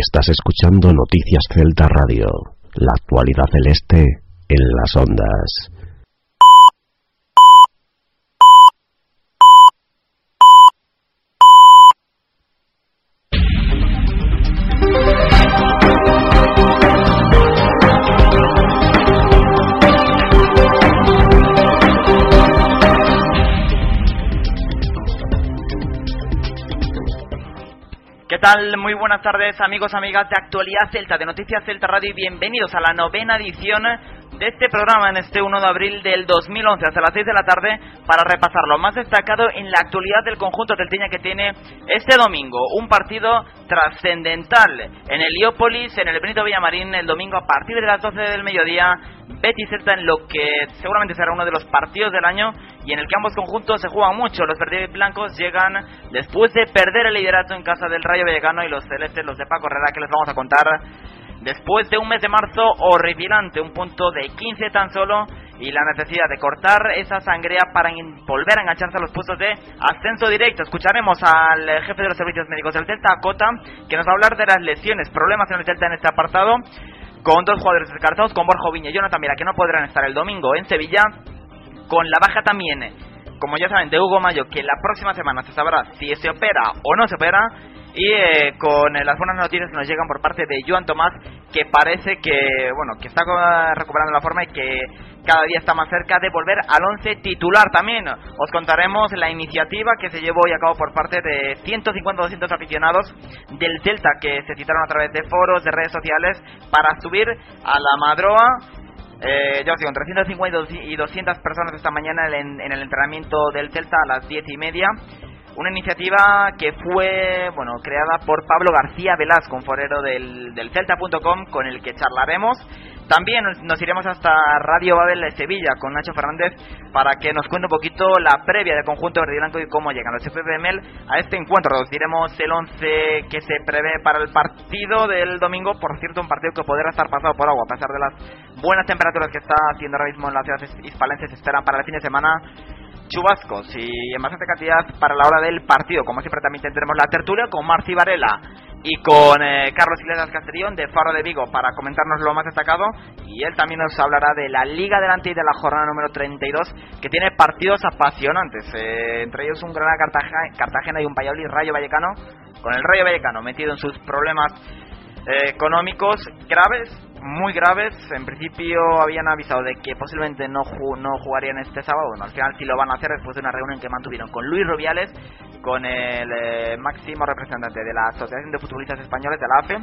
Estás escuchando Noticias Celta Radio, la actualidad celeste en las ondas. Tal? Muy buenas tardes amigos, amigas de Actualidad Celta, de Noticias Celta Radio y bienvenidos a la novena edición de este programa en este 1 de abril del 2011 hasta las 6 de la tarde para repasar lo más destacado en la actualidad del conjunto telteña que tiene este domingo. Un partido trascendental en el Heliópolis, en el Benito Villamarín, el domingo a partir de las 12 del mediodía. Betis Celta en lo que seguramente será uno de los partidos del año y en el que ambos conjuntos se juegan mucho. Los blancos llegan después de perder el liderato en casa del Rayo Vallecano y los celestes, los de Paco Herrera, que les vamos a contar después de un mes de marzo horripilante, un punto de 15 tan solo y la necesidad de cortar esa sangría para volver a engancharse a los puestos de ascenso directo. Escucharemos al jefe de los servicios médicos del Celta, Cota, que nos va a hablar de las lesiones, problemas en el Celta en este apartado, con dos jugadores descartados, con Borja Viña y Jonathan Mira, que no podrán estar el domingo en Sevilla, con la baja también, como ya saben, de Hugo Mayo, que la próxima semana se sabrá si se opera o no se opera, y eh, con eh, las buenas noticias que nos llegan por parte de Joan Tomás, que parece que, bueno, que está recuperando la forma y que cada día está más cerca de volver al once titular también. Os contaremos la iniciativa que se llevó hoy a cabo por parte de 150-200 aficionados del Celta que se citaron a través de foros, de redes sociales, para subir a la Madroa eh, ya os digo, entre 150 y 200 personas esta mañana en, en, el entrenamiento del Celta a las 10 y media. Una iniciativa que fue bueno creada por Pablo García Velasco, un forero del, del Celta.com, con el que charlaremos. También nos iremos hasta Radio Babel de Sevilla con Nacho Fernández para que nos cuente un poquito la previa del conjunto verde y blanco y cómo llegan los FPML a este encuentro. Nos diremos el 11 que se prevé para el partido del domingo. Por cierto, un partido que podrá estar pasado por agua a pesar de las buenas temperaturas que está haciendo ahora mismo en las ciudades hispalenses. Se esperan para el fin de semana chubascos y en bastante cantidad para la hora del partido. Como siempre también tendremos la tertulia con Marci Varela y con eh, Carlos Iglesias Castellón de Faro de Vigo para comentarnos lo más destacado y él también nos hablará de la Liga Delante y de la jornada número 32 que tiene partidos apasionantes, eh, entre ellos un Granada Cartagena, y un Valladolid Rayo Vallecano con el Rayo Vallecano metido en sus problemas eh, económicos graves, muy graves. En principio habían avisado de que posiblemente no, no jugarían este sábado. Bueno, al final sí lo van a hacer después de una reunión que mantuvieron con Luis Rubiales, con el eh, máximo representante de la Asociación de Futbolistas Españoles, de la AFE.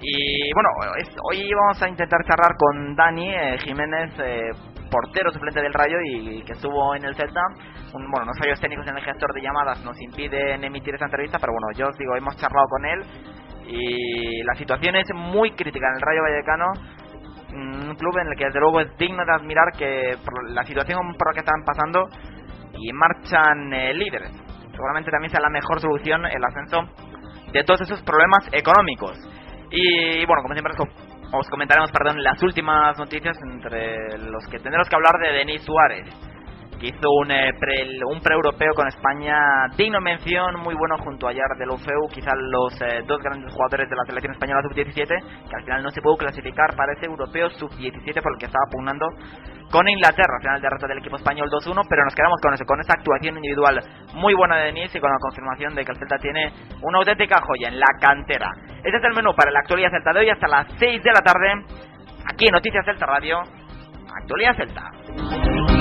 Y bueno, hoy vamos a intentar charlar con Dani eh, Jiménez, portero suplente del Rayo y que estuvo en el Celta. Un, bueno, los fallos técnicos en el gestor de llamadas nos impiden emitir esta entrevista, pero bueno, yo os digo, hemos charlado con él y la situación es muy crítica en el Rayo Vallecano un club en el que desde luego es digno de admirar que por la situación por la que están pasando y marchan eh, líderes. Seguramente también sea la mejor solución el ascenso de todos esos problemas económicos. Y bueno como siempre os comentaremos perdón las últimas noticias entre los que tendremos que hablar de Denis Suárez hizo un, eh, pre, un pre-europeo con España digno mención, muy bueno junto a Yar del UFEU, quizás los eh, dos grandes jugadores de la selección española sub-17, que al final no se pudo clasificar para ese europeo sub-17 por el que estaba pugnando con Inglaterra, al final derrota del equipo español 2-1, pero nos quedamos con eso, con esta actuación individual muy buena de Denis y con la confirmación de que el Celta tiene una auténtica joya en la cantera. Este es el menú para la actualidad Celta de hoy hasta las 6 de la tarde, aquí en Noticias Celta Radio, Actualidad Celta.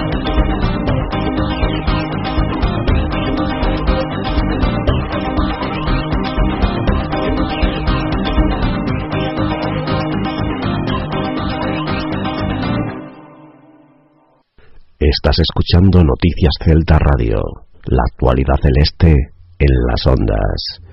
Estás escuchando Noticias Celta Radio, la actualidad celeste en las ondas.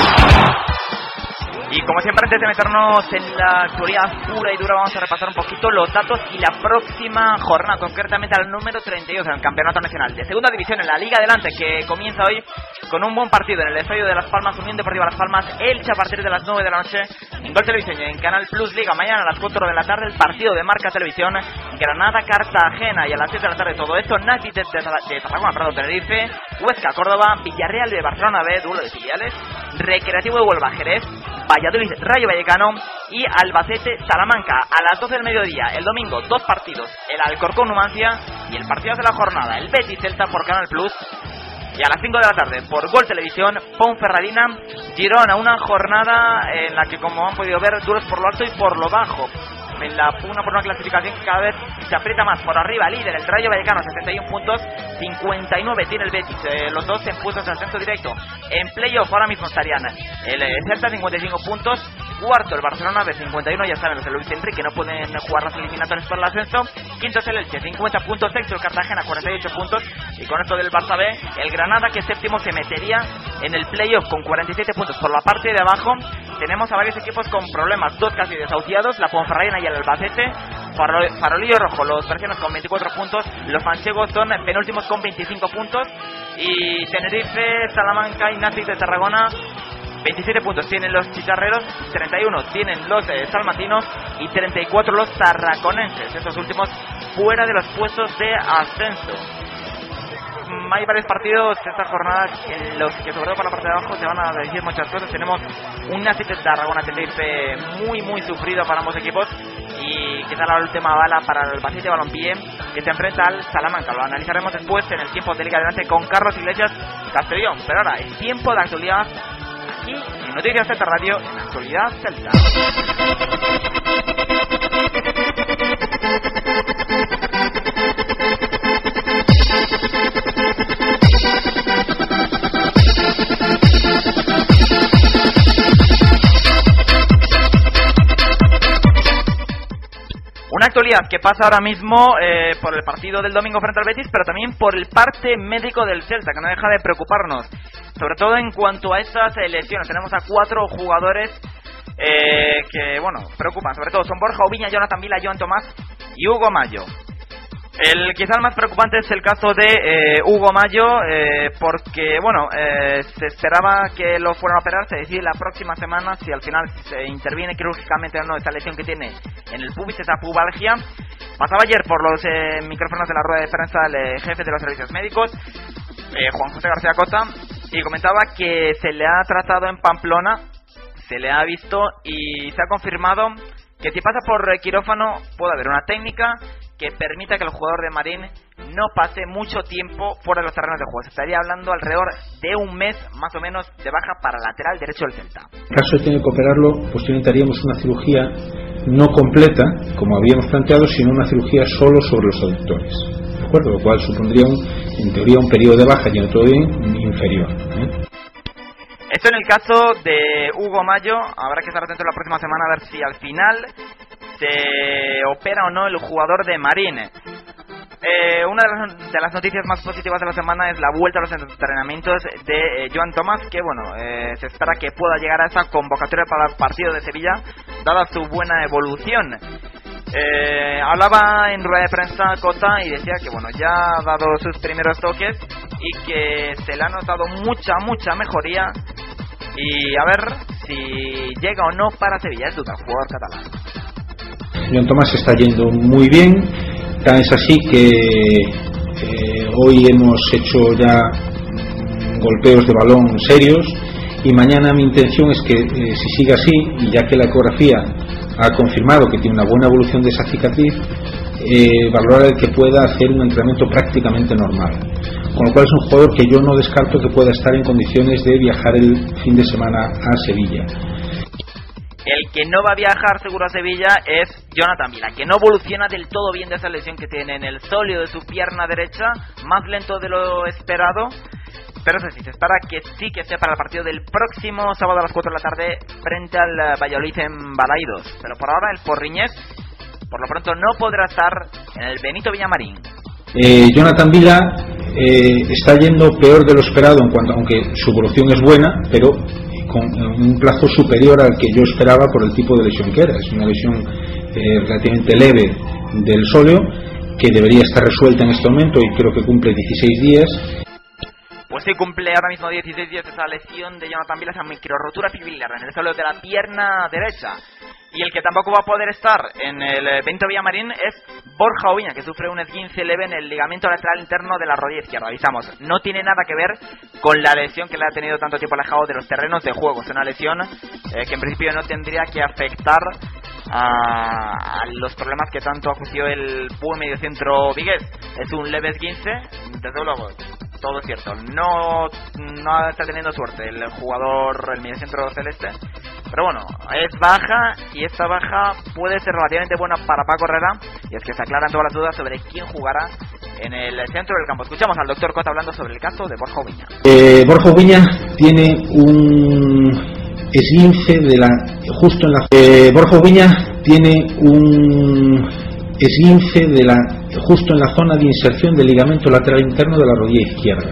Antes de meternos en la actualidad pura y dura, vamos a repasar un poquito los datos y la próxima jornada, concretamente al número 32 del Campeonato Nacional de Segunda División en la Liga Adelante, que comienza hoy con un buen partido en el Estadio de Las Palmas, Unión Deportiva Las Palmas, Elche a partir de las 9 de la noche, en Gol Televisión y en Canal Plus Liga. Mañana a las 4 de la tarde, el partido de Marca Televisión, Granada Cartagena y a las 7 de la tarde todo esto, Nati de, de, de Tarragona, Tenerife, Huesca Córdoba, Villarreal de Barcelona B, duelo de filiales, Recreativo de Huelva Jerez, Valladolid, Rayo Vallecano y Albacete, Salamanca. A las 12 del mediodía, el domingo, dos partidos. El Alcorcón Numancia y el partido de la jornada, el Betis Celta por Canal Plus. Y a las 5 de la tarde, por Gol Televisión, Ponferradina, Girona. Una jornada en la que, como han podido ver, duros por lo alto y por lo bajo. En la pugna por una clasificación que cada vez se aprieta más. Por arriba, líder el Rayo Vallecano, 61 puntos, 59 tiene el Betis, eh, los dos en puestos de ascenso directo. En playoff ahora mismo estarían el eh, Celta 55 puntos, cuarto el Barcelona de 51, ya saben los de Luis Enrique no pueden jugar las eliminatorias por el ascenso, quinto es el Elche 50 puntos, sexto el Cartagena 48 puntos. Y con esto del Barça B, el Granada que séptimo se metería en el playoff con 47 puntos. Por la parte de abajo tenemos a varios equipos con problemas, dos casi desahuciados, la Ponferradina y el Albacete, Farolillo Rojo, los bercianos con 24 puntos, los manchegos son penúltimos con 25 puntos. Y Tenerife, Salamanca y Nazi de Tarragona 27 puntos. Tienen los chicharreros, 31 tienen los eh, salmantinos y 34 los tarraconenses, estos últimos fuera de los puestos de ascenso. Hay varios partidos esta jornada en los que sobre todo por la parte de abajo se van a decir muchas cosas. Tenemos un Nazi de Tarragona Tenerife muy muy sufrido para ambos equipos y quizá la última bala para el Albacete Balompié que se enfrenta al Salamanca. Lo analizaremos después en el tiempo de Liga Adelante con Carlos Iglesias Castellón. Pero ahora, el tiempo de actualidad aquí en Noticias Celta Radio, en Actualidad Celta. Una actualidad que pasa ahora mismo eh, por el partido del domingo frente al Betis, pero también por el parte médico del Celta, que no deja de preocuparnos. Sobre todo en cuanto a estas lesiones. Tenemos a cuatro jugadores eh, que, bueno, preocupan. Sobre todo son Borja Oviña, Jonathan Vila, Joan Tomás y Hugo Mayo. El quizá el más preocupante es el caso de eh, Hugo Mayo, eh, porque bueno, eh, se esperaba que lo fueran a operar, se decide la próxima semana si al final se interviene quirúrgicamente o no esta lesión que tiene en el pubis, esa pubalgia. Pasaba ayer por los eh, micrófonos de la rueda de prensa el eh, jefe de los servicios médicos, eh, Juan José García Cota, y comentaba que se le ha tratado en Pamplona, se le ha visto y se ha confirmado que si pasa por quirófano puede haber una técnica que permita que el jugador de Marín no pase mucho tiempo fuera de los terrenos de juego. Se estaría hablando alrededor de un mes más o menos de baja para lateral derecho del Celta. En caso de tener que operarlo, posteriormente haríamos una cirugía no completa, como habíamos planteado, sino una cirugía solo sobre los aductores. ¿De acuerdo? Lo cual supondría, un, en teoría, un periodo de baja, yendo todo bien, inferior. ¿eh? Esto en el caso de Hugo Mayo, habrá que estar atento la próxima semana a ver si al final se opera o no el jugador de Marín. Eh, una de las, noticias más positivas de la semana es la vuelta a los entrenamientos de eh, Joan Tomás, que bueno, eh, se espera que pueda llegar a esa convocatoria para el partido de Sevilla, dada su buena evolución. Eh, hablaba en rueda de prensa Cota y decía que bueno ya ha dado sus primeros toques y que se le ha notado mucha mucha mejoría y a ver si llega o no para Sevilla es duda jugador catalán Joan Tomás está yendo muy bien tan es así que eh, hoy hemos hecho ya golpeos de balón serios y mañana mi intención es que eh, si sigue así y ya que la ecografía ha confirmado que tiene una buena evolución de esa cicatriz, eh, valorar el que pueda hacer un entrenamiento prácticamente normal. Con lo cual es un jugador que yo no descarto que pueda estar en condiciones de viajar el fin de semana a Sevilla. El que no va a viajar seguro a Sevilla es Jonathan Vila, que no evoluciona del todo bien de esa lesión que tiene en el sólido de su pierna derecha, más lento de lo esperado. Pero eso sí, se espera que sí que sea para el partido del próximo sábado a las 4 de la tarde frente al Valladolid en Balaidos. Pero por ahora el Porriñez, por lo pronto, no podrá estar en el Benito Villamarín. Eh, Jonathan Vila eh, está yendo peor de lo esperado en cuanto aunque su evolución es buena pero con un plazo superior al que yo esperaba por el tipo de lesión que era es una lesión eh, relativamente leve del sóleo que debería estar resuelta en este momento y creo que cumple 16 días pues sí, cumple ahora mismo 16 días esa lesión de Jonathan Vilas a microrotura fibrilar en el suelo de la pierna derecha. Y el que tampoco va a poder estar en el evento Villamarín es Borja Oviña, que sufre un esguince leve en el ligamento lateral interno de la rodilla izquierda. Avisamos, no tiene nada que ver con la lesión que le ha tenido tanto tiempo alejado de los terrenos de juego. Es una lesión eh, que en principio no tendría que afectar a, los problemas que tanto acusió el buen mediocentro Vigués. Es un leve esguince, desde luego, todo es cierto. No, no está teniendo suerte el jugador, el mediocentro celeste. Pero bueno, es baja y esta baja puede ser relativamente buena para Paco Herrera. Y es que se aclaran todas las dudas sobre quién jugará en el centro del campo. Escuchamos al doctor Cota hablando sobre el caso de Borja Viña. Eh, Borja Viña tiene un esguince de la justo en la eh, Borja Viña tiene un esguince de la justo en la zona de inserción del ligamento lateral interno de la rodilla izquierda.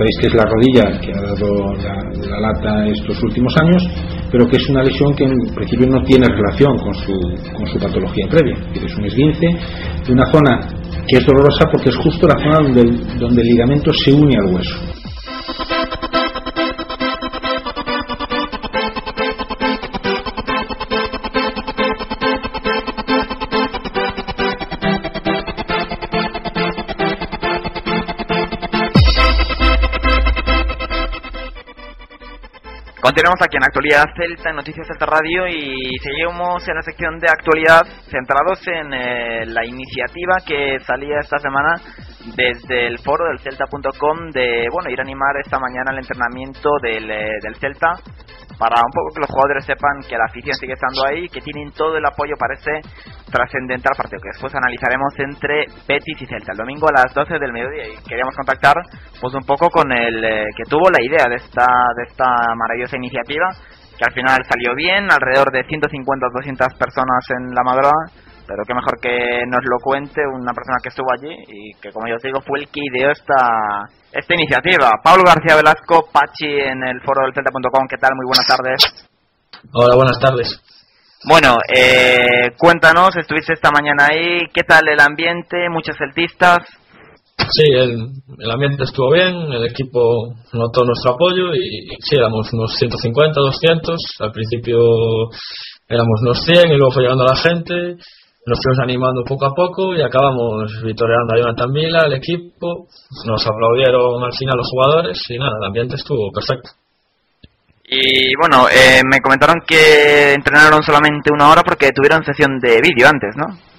Sabéis que es la rodilla que ha dado la, lata estos últimos años, pero que es una lesión que en principio no tiene relación con su, con su patología previa. Es un esguince de una zona que es dolorosa porque es justo la zona donde donde el ligamento se une al hueso. Continuamos aquí en Actualidad Celta, en Noticias Celta Radio y seguimos en la sección de actualidad centrados en eh, la iniciativa que salía esta semana desde el foro del Celta.com de bueno ir a animar esta mañana el entrenamiento del, eh, del Celta para un poco que los jugadores sepan que la afición sigue estando ahí, que tienen todo el apoyo, parece trascendental partido que después analizaremos entre Betis y Celta. El domingo a las 12 del mediodía y queríamos contactar pues un poco con el eh, que tuvo la idea de esta de esta maravillosa iniciativa que al final salió bien, alrededor de 150 o 200 personas en la madrugada pero qué mejor que nos lo cuente una persona que estuvo allí y que, como yo os digo, fue el que ideó esta, esta iniciativa. Pablo García Velasco, Pachi, en el foro del Celta.com, ¿qué tal? Muy buenas tardes. Hola, buenas tardes. Bueno, eh, cuéntanos, estuviste esta mañana ahí, ¿qué tal el ambiente? ¿Muchos celtistas? Sí, el, el, ambiente estuvo bien, el equipo notó nuestro apoyo y, y sí, éramos unos 150, 200. Al principio éramos unos 100 y luego fue llegando la gente nos fuimos animando poco a poco y acabamos vitoreando a Jonathan Vila, el equipo, nos aplaudieron al final los jugadores y nada, el ambiente estuvo perfecto. Y bueno, eh, me comentaron que entrenaron solamente una hora porque tuvieron sesión de vídeo antes, ¿no?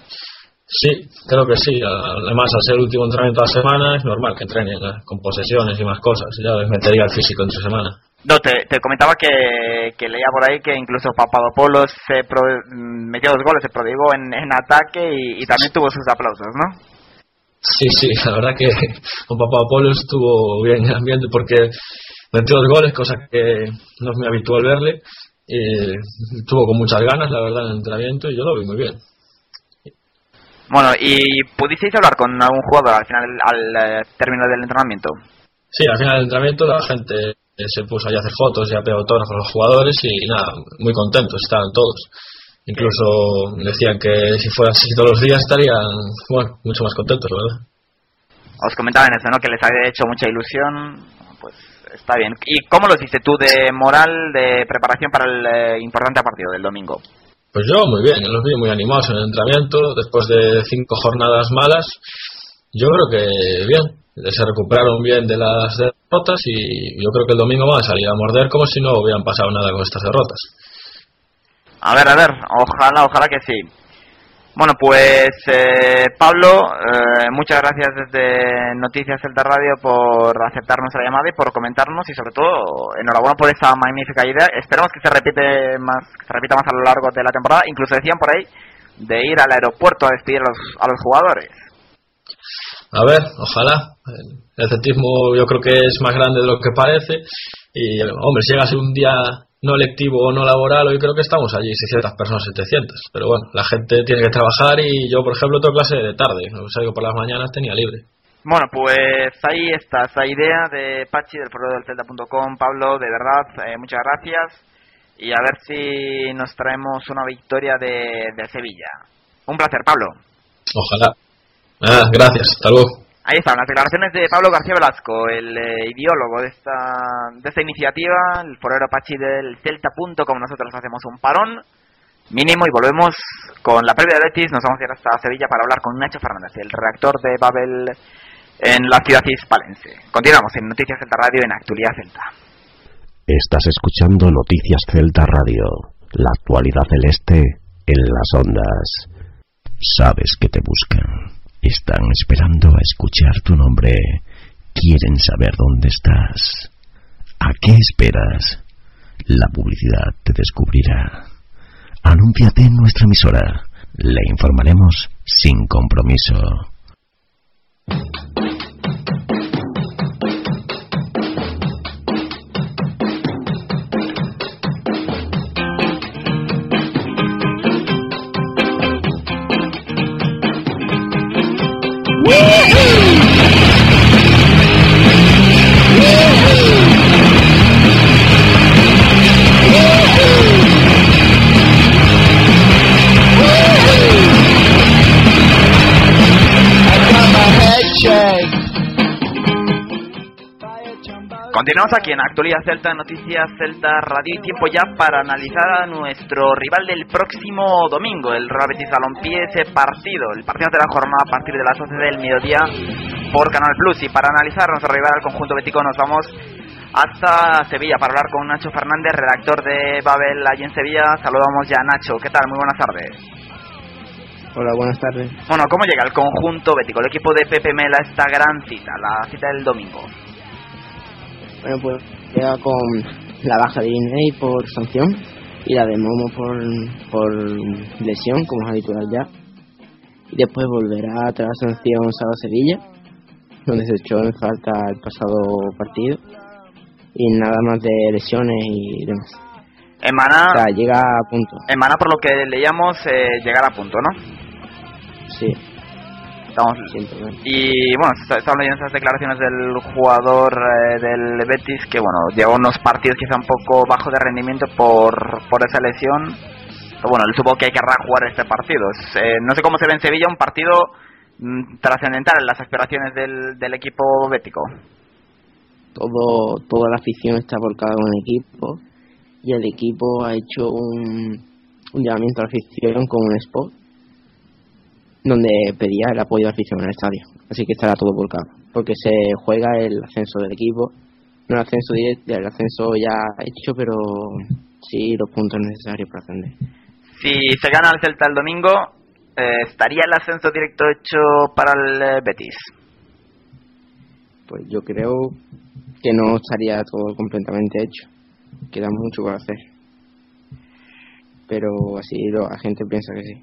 Sí, creo que sí. Además, al ser el último entrenamiento de la semana, es normal que entrenen con posesiones y más cosas. Ya les metería el físico entre semana. No, te, te comentaba que, que, leía por ahí que incluso Papadopoulos se metió dos goles, se prodigó en, en ataque y, y, también tuvo sus aplausos, ¿no? Sí, sí, la verdad que con Papadopoulos estuvo bien el ambiente porque metió dos goles, cosa que no es muy habitual verle. Y estuvo con muchas ganas, la verdad, en el entrenamiento y yo lo vi muy bien. Bueno, ¿y pudisteis hablar con algún jugador al final, al, al término del entrenamiento? Sí, al final del entrenamiento la gente se puso ahí a hacer fotos y a pedir autógrafos a los jugadores y nada, muy contentos estaban todos. Incluso decían que si fuera así todos los días estarían bueno, mucho más contentos, ¿verdad? Os comentaban eso, ¿no? Que les había hecho mucha ilusión, pues está bien. ¿Y cómo lo hiciste tú de moral, de preparación para el eh, importante partido del domingo? Pues yo muy bien, los vi muy animados en el entrenamiento, después de cinco jornadas malas, yo creo que bien, se recuperaron bien de las derrotas y yo creo que el domingo van a salir a morder como si no hubieran pasado nada con estas derrotas. A ver, a ver, ojalá, ojalá que sí. Bueno, pues eh, Pablo, eh, muchas gracias desde Noticias Celta Radio por aceptarnos la llamada y por comentarnos y sobre todo enhorabuena por esa magnífica idea. Esperamos que se repite más, que se repita más a lo largo de la temporada. Incluso decían por ahí de ir al aeropuerto a despedir a los, a los jugadores. A ver, ojalá. El celtismo yo creo que es más grande de lo que parece. Y, hombre, si llega a ser un día no lectivo o no laboral, hoy creo que estamos allí 600 personas, 700. Pero bueno, la gente tiene que trabajar y yo, por ejemplo, tengo clase de tarde. Salgo por las mañanas, tenía libre. Bueno, pues ahí está esa idea de Pachi del foro del Celta.com. Pablo, de verdad, eh, muchas gracias. Y a ver si nos traemos una victoria de, de Sevilla. Un placer, Pablo. Ojalá. Ah, gracias, hasta luego. Ahí están las declaraciones de Pablo García Velasco, el eh, ideólogo de esta, de esta iniciativa, el forero Pachi del Celta.com. Nosotros hacemos un parón mínimo y volvemos con la previa de Betis. Nos vamos a ir hasta Sevilla para hablar con Nacho Fernández, el reactor de Babel en la ciudad hispalense. Continuamos en Noticias Celta Radio en Actualidad Celta. Estás escuchando Noticias Celta Radio, la actualidad celeste en las ondas. Sabes que te buscan están esperando a escuchar tu nombre. Quieren saber dónde estás. ¿A qué esperas? La publicidad te descubrirá. Anúnciate en nuestra emisora. Le informaremos sin compromiso. Continuamos aquí en Actualidad Celta, Noticias Celta Radio y tiempo ya para analizar a nuestro rival del próximo domingo, el Real Betis Balompié, ese partido, el partido de la jornada a partir de las 12 del mediodía por Canal Plus. Y para analizar a nuestro rival al conjunto bético nos vamos hasta Sevilla para hablar con Nacho Fernández, redactor de Babel allí en Sevilla. Saludamos ya a Nacho, ¿qué tal? Muy buenas tardes. Hola, buenas tardes. Bueno, ¿cómo llega el conjunto bético, el equipo de Pepe Mela, esta gran cita, la cita del domingo? Bueno, pues llega con la baja de Iney por sanción y la de Momo por, por lesión, como es habitual ya. Y después volverá tras la sanción a Sevilla, donde se echó en falta el pasado partido. Y nada más de lesiones y demás. O sea, llega a punto. en Maná por lo que leíamos, eh, llegar a punto, ¿no? Sí, Estamos problema. Y bueno, estaban leyendo esas declaraciones del jugador eh, del Betis que bueno, llevó unos partidos quizá un poco bajo de rendimiento por, por esa lesión. Pero bueno, él supo que hay que jugar este partido. Eh, no sé cómo se ve en Sevilla un partido mm, trascendental en las aspiraciones del, del equipo bético. Todo, toda la afición está volcada con el equipo y el equipo ha hecho un, un llamamiento a la afición con un spot donde pedía el apoyo de afición en el estadio. Así que estará todo volcado, porque se juega el ascenso del equipo, no el ascenso directo, el ascenso ya hecho, pero sí los puntos necesarios para ascender. Si se gana el Celta el domingo, eh, ¿estaría el ascenso directo hecho para el eh, Betis? Pues yo creo que no estaría todo completamente hecho, queda mucho por hacer. Pero así lo- la gente piensa que sí.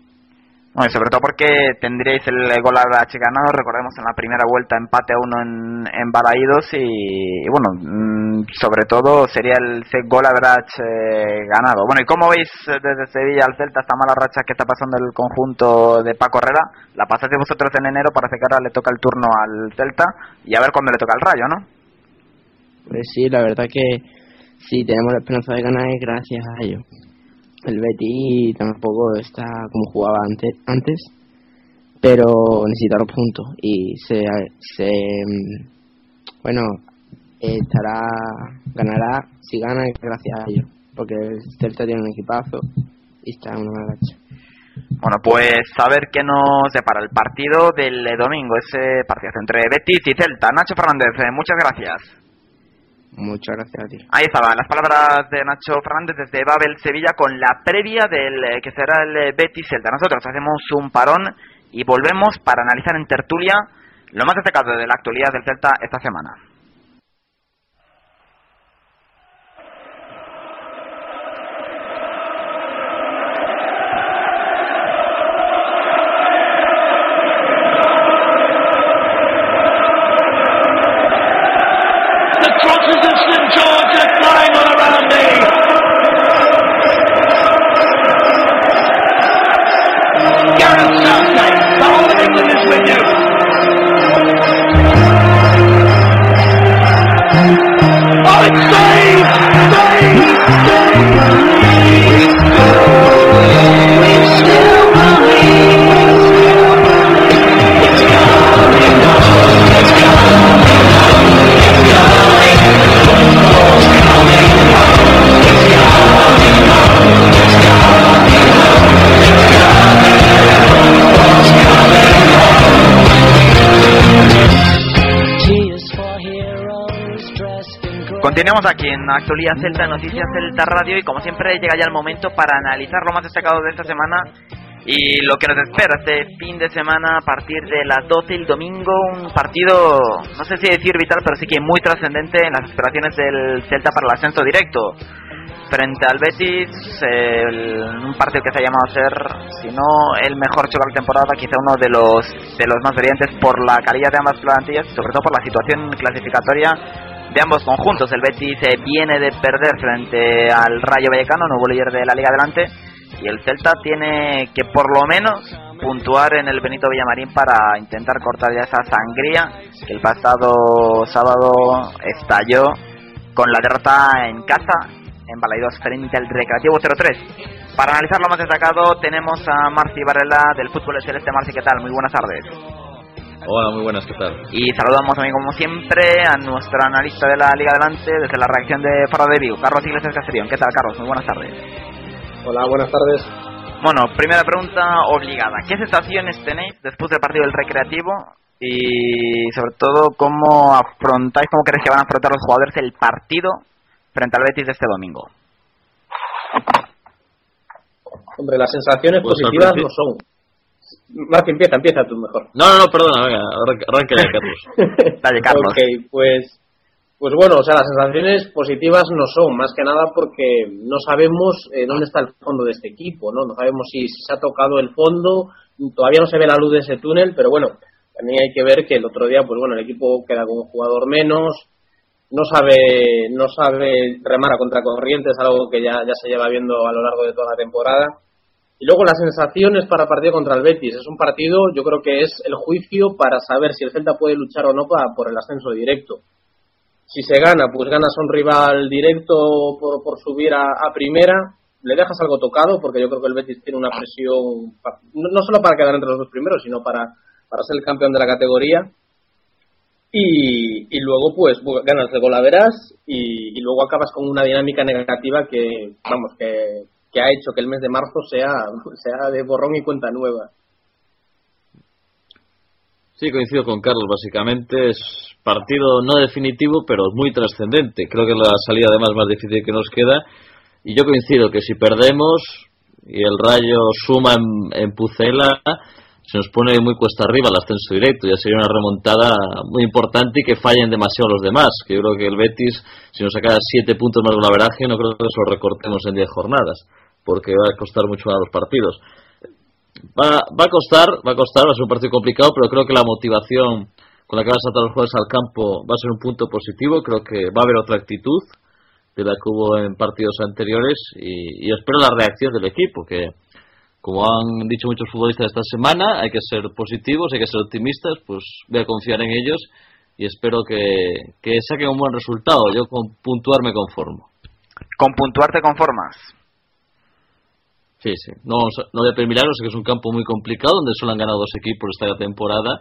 Y sobre todo porque tendríais el gol a H ganado, recordemos en la primera vuelta empate a uno en, en Balaídos y, y bueno, mm, sobre todo sería el gol a ganado. Bueno, ¿y cómo veis eh, desde Sevilla al Celta esta mala racha que está pasando el conjunto de Paco Herrera? La pasaste vosotros en enero, parece que ahora le toca el turno al Celta y a ver cuándo le toca el Rayo, ¿no? Pues sí, la verdad que sí tenemos la esperanza de ganar es gracias a ellos. El Betis tampoco está como jugaba antes, antes pero necesita los puntos y se, se mm, bueno estará ganará si gana gracias a ellos porque el Celta tiene un equipazo y está una mala racha. Bueno, pues a ver qué nos depara el partido del domingo, ese partido entre Betis y Celta. Nacho Fernández, eh, muchas gracias. Muchas gracias a ti. Ahí estaban las palabras de Nacho Fernández desde Babel, Sevilla, con la previa del eh, que será el eh, Betis Celta. Nosotros hacemos un parón y volvemos para analizar en tertulia lo más destacado de la actualidad del Celta esta semana. Actualidad Celta, Noticias Celta Radio y como siempre llega ya el momento para analizar lo más destacado de esta semana y lo que nos espera este fin de semana a partir de las 12 el domingo, un partido, no sé si decir vital, pero sí que muy trascendente en las aspiraciones del Celta para el ascenso directo. Frente al Betis, el- un partido que se ha llamado a ser, si no el mejor choque de la temporada, quizá uno de los de los más brillantes por la calidad de ambas plantillas y sobre todo por la situación clasificatoria de ambos conjuntos. El Betis eh, viene de perder frente al Rayo Vallecano, nuevo líder de la Liga Adelante, y el Celta tiene que por lo menos puntuar en el Benito Villamarín para intentar cortar ya esa sangría que el pasado sábado estalló con la derrota en casa en Balaidos frente al Recreativo 0-3. Para analizar lo más destacado tenemos a Marci Varela del Fútbol Celeste. Marci, ¿qué tal? Muy buenas tardes. Hola, muy buenas, ¿qué tal? Y saludamos también, como siempre, a nuestro analista de la Liga Adelante desde la reacción de Faro de Vigo, Carlos Iglesias Castellón. ¿Qué tal, Carlos? Muy buenas tardes. Hola, buenas tardes. Bueno, primera pregunta obligada. ¿Qué sensaciones tenéis después del partido del Recreativo? Y sobre todo, ¿cómo afrontáis, cómo creéis que van a afrontar los jugadores el partido frente al Betis de este domingo? Hombre, las sensaciones Pues positivas no son. Marc, empieza, empieza tú mejor. No, no, no, perdona, venga, arranca, Carlos. Dale, Carlos. ok, pues, pues bueno, o sea, las sensaciones positivas no son, más que nada porque no sabemos eh, dónde está el fondo de este equipo, ¿no? No sabemos si, si se ha tocado el fondo, todavía no se ve la luz de ese túnel, pero bueno, también hay que ver que el otro día, pues bueno, el equipo queda con un jugador menos, no sabe, no sabe remar a contracorriente, es algo que ya, ya se lleva viendo a lo largo de toda la temporada. Y luego las sensaciones para el partido contra el Betis. Es un partido, yo creo que es el juicio para saber si el Celta puede luchar o no para, por el ascenso directo. Si se gana, pues ganas a un rival directo por, por subir a, primera. Le dejas algo tocado, porque yo creo que el Betis tiene una presión, no, solo para quedar entre los dos primeros, sino para, para ser el campeón de la categoría. Y, y luego, pues, ganas de golaveras y, y luego acabas con una dinámica negativa que, vamos, que, que ha hecho que el mes de marzo sea, sea de borrón y cuenta nueva. Sí, coincido con Carlos, básicamente es partido no definitivo, pero muy trascendente. Creo que es la salida además más difícil que nos queda. Y yo coincido que si perdemos y el Rayo suma en, en Pucela, se nos pone muy cuesta arriba el ascenso directo. Ya sería una remontada muy importante y que fallen demasiado los demás. Que yo creo que el Betis, si nos sacara siete puntos más de la veraje, no creo que eso lo recortemos en diez jornadas, porque va a costar mucho a los partidos. Va, va a costar, va a costar, va a ser un partido complicado, pero creo que la motivación con la que van a saltar los jugadores al campo va a ser un punto positivo. Creo que va a haber otra actitud de la que hubo en partidos anteriores y, y espero la reacción del equipo, que como han dicho muchos futbolistas esta semana, hay que ser positivos, hay que ser optimistas, pues voy a confiar en ellos y espero que, que saquen un buen resultado. Yo con puntuar me conformo. Con puntuar te conformas. Sí, sí. No, no voy a permitir, sé que es un campo muy complicado donde solo han ganado dos equipos esta temporada.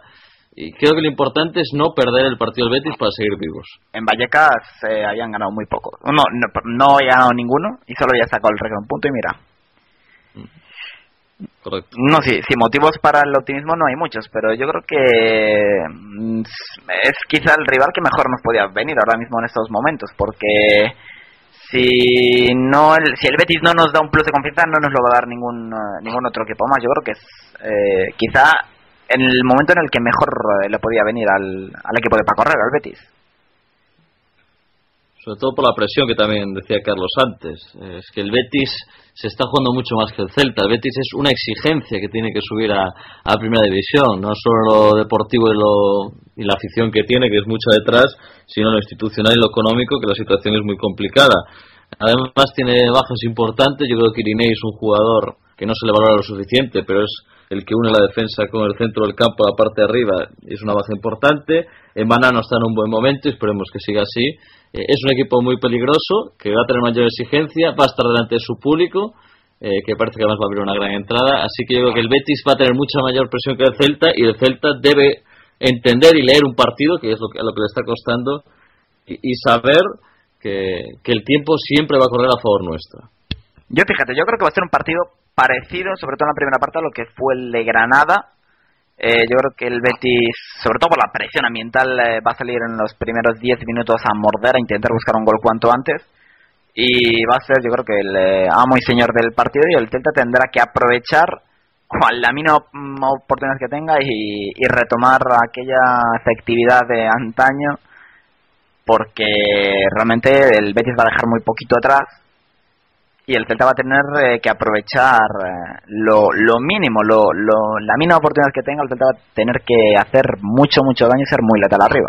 Y creo que lo importante es no perder el partido del Betis para seguir vivos. En Vallecas eh, habían ganado muy poco. No, no, no había ganado ninguno y solo había sacado el récord un punto y mira. No, sí, sí, motivos para el optimismo no hay muchos, pero yo creo que mm, es quizá el rival que mejor nos podía venir ahora mismo en estos momentos, porque si no el, si el Betis no nos da un plus de confianza, no nos lo va a dar ningún eh, ningún otro equipo más. Yo creo que es eh, quizá en el momento en el que mejor eh, le podía venir al, al equipo de Paco al Betis. Sobre todo por la presión que también decía Carlos antes. Es que el Betis se está jugando mucho más que el Celta. El Betis es una exigencia que tiene que subir a, a Primera División. No solo lo deportivo y, lo, y la afición que tiene, que es mucha detrás, sino lo institucional y lo económico, que la situación es muy complicada. Además tiene bajas importantes. Yo creo que Irinei es un jugador que no se le valora lo suficiente, pero es el que une la defensa con el centro del campo, la parte de arriba, es una baja importante. En no está en un buen momento y esperemos que siga así. Eh, es un equipo muy peligroso, que va a tener mayor exigencia, va a estar delante de su público, eh, que parece que además va a haber una gran entrada. Así que yo creo que el Betis va a tener mucha mayor presión que el Celta y el Celta debe entender y leer un partido, que es lo que, lo que le está costando, y, saber que, que el tiempo siempre va a correr a favor nuestro. Yo fíjate, yo creo que va a ser un partido parecido, sobre todo en la primera parte, a lo que fue el de Granada Eh, yo creo que el Betis, sobre todo por la presión ambiental, eh, va a salir en los primeros 10 minutos a morder, a intentar buscar un gol cuanto antes. Y va a ser, yo creo que el eh, amo y señor del partido y el Celta tendrá que aprovechar cual la mínima oportunidad que tenga y, y retomar aquella efectividad de antaño porque realmente el Betis va a dejar muy poquito atrás y el Celta va a tener eh, que aprovechar eh, lo, lo, mínimo, lo, lo, la mínima oportunidad que tenga, el Celta va a tener que hacer mucho, mucho daño y ser muy letal arriba.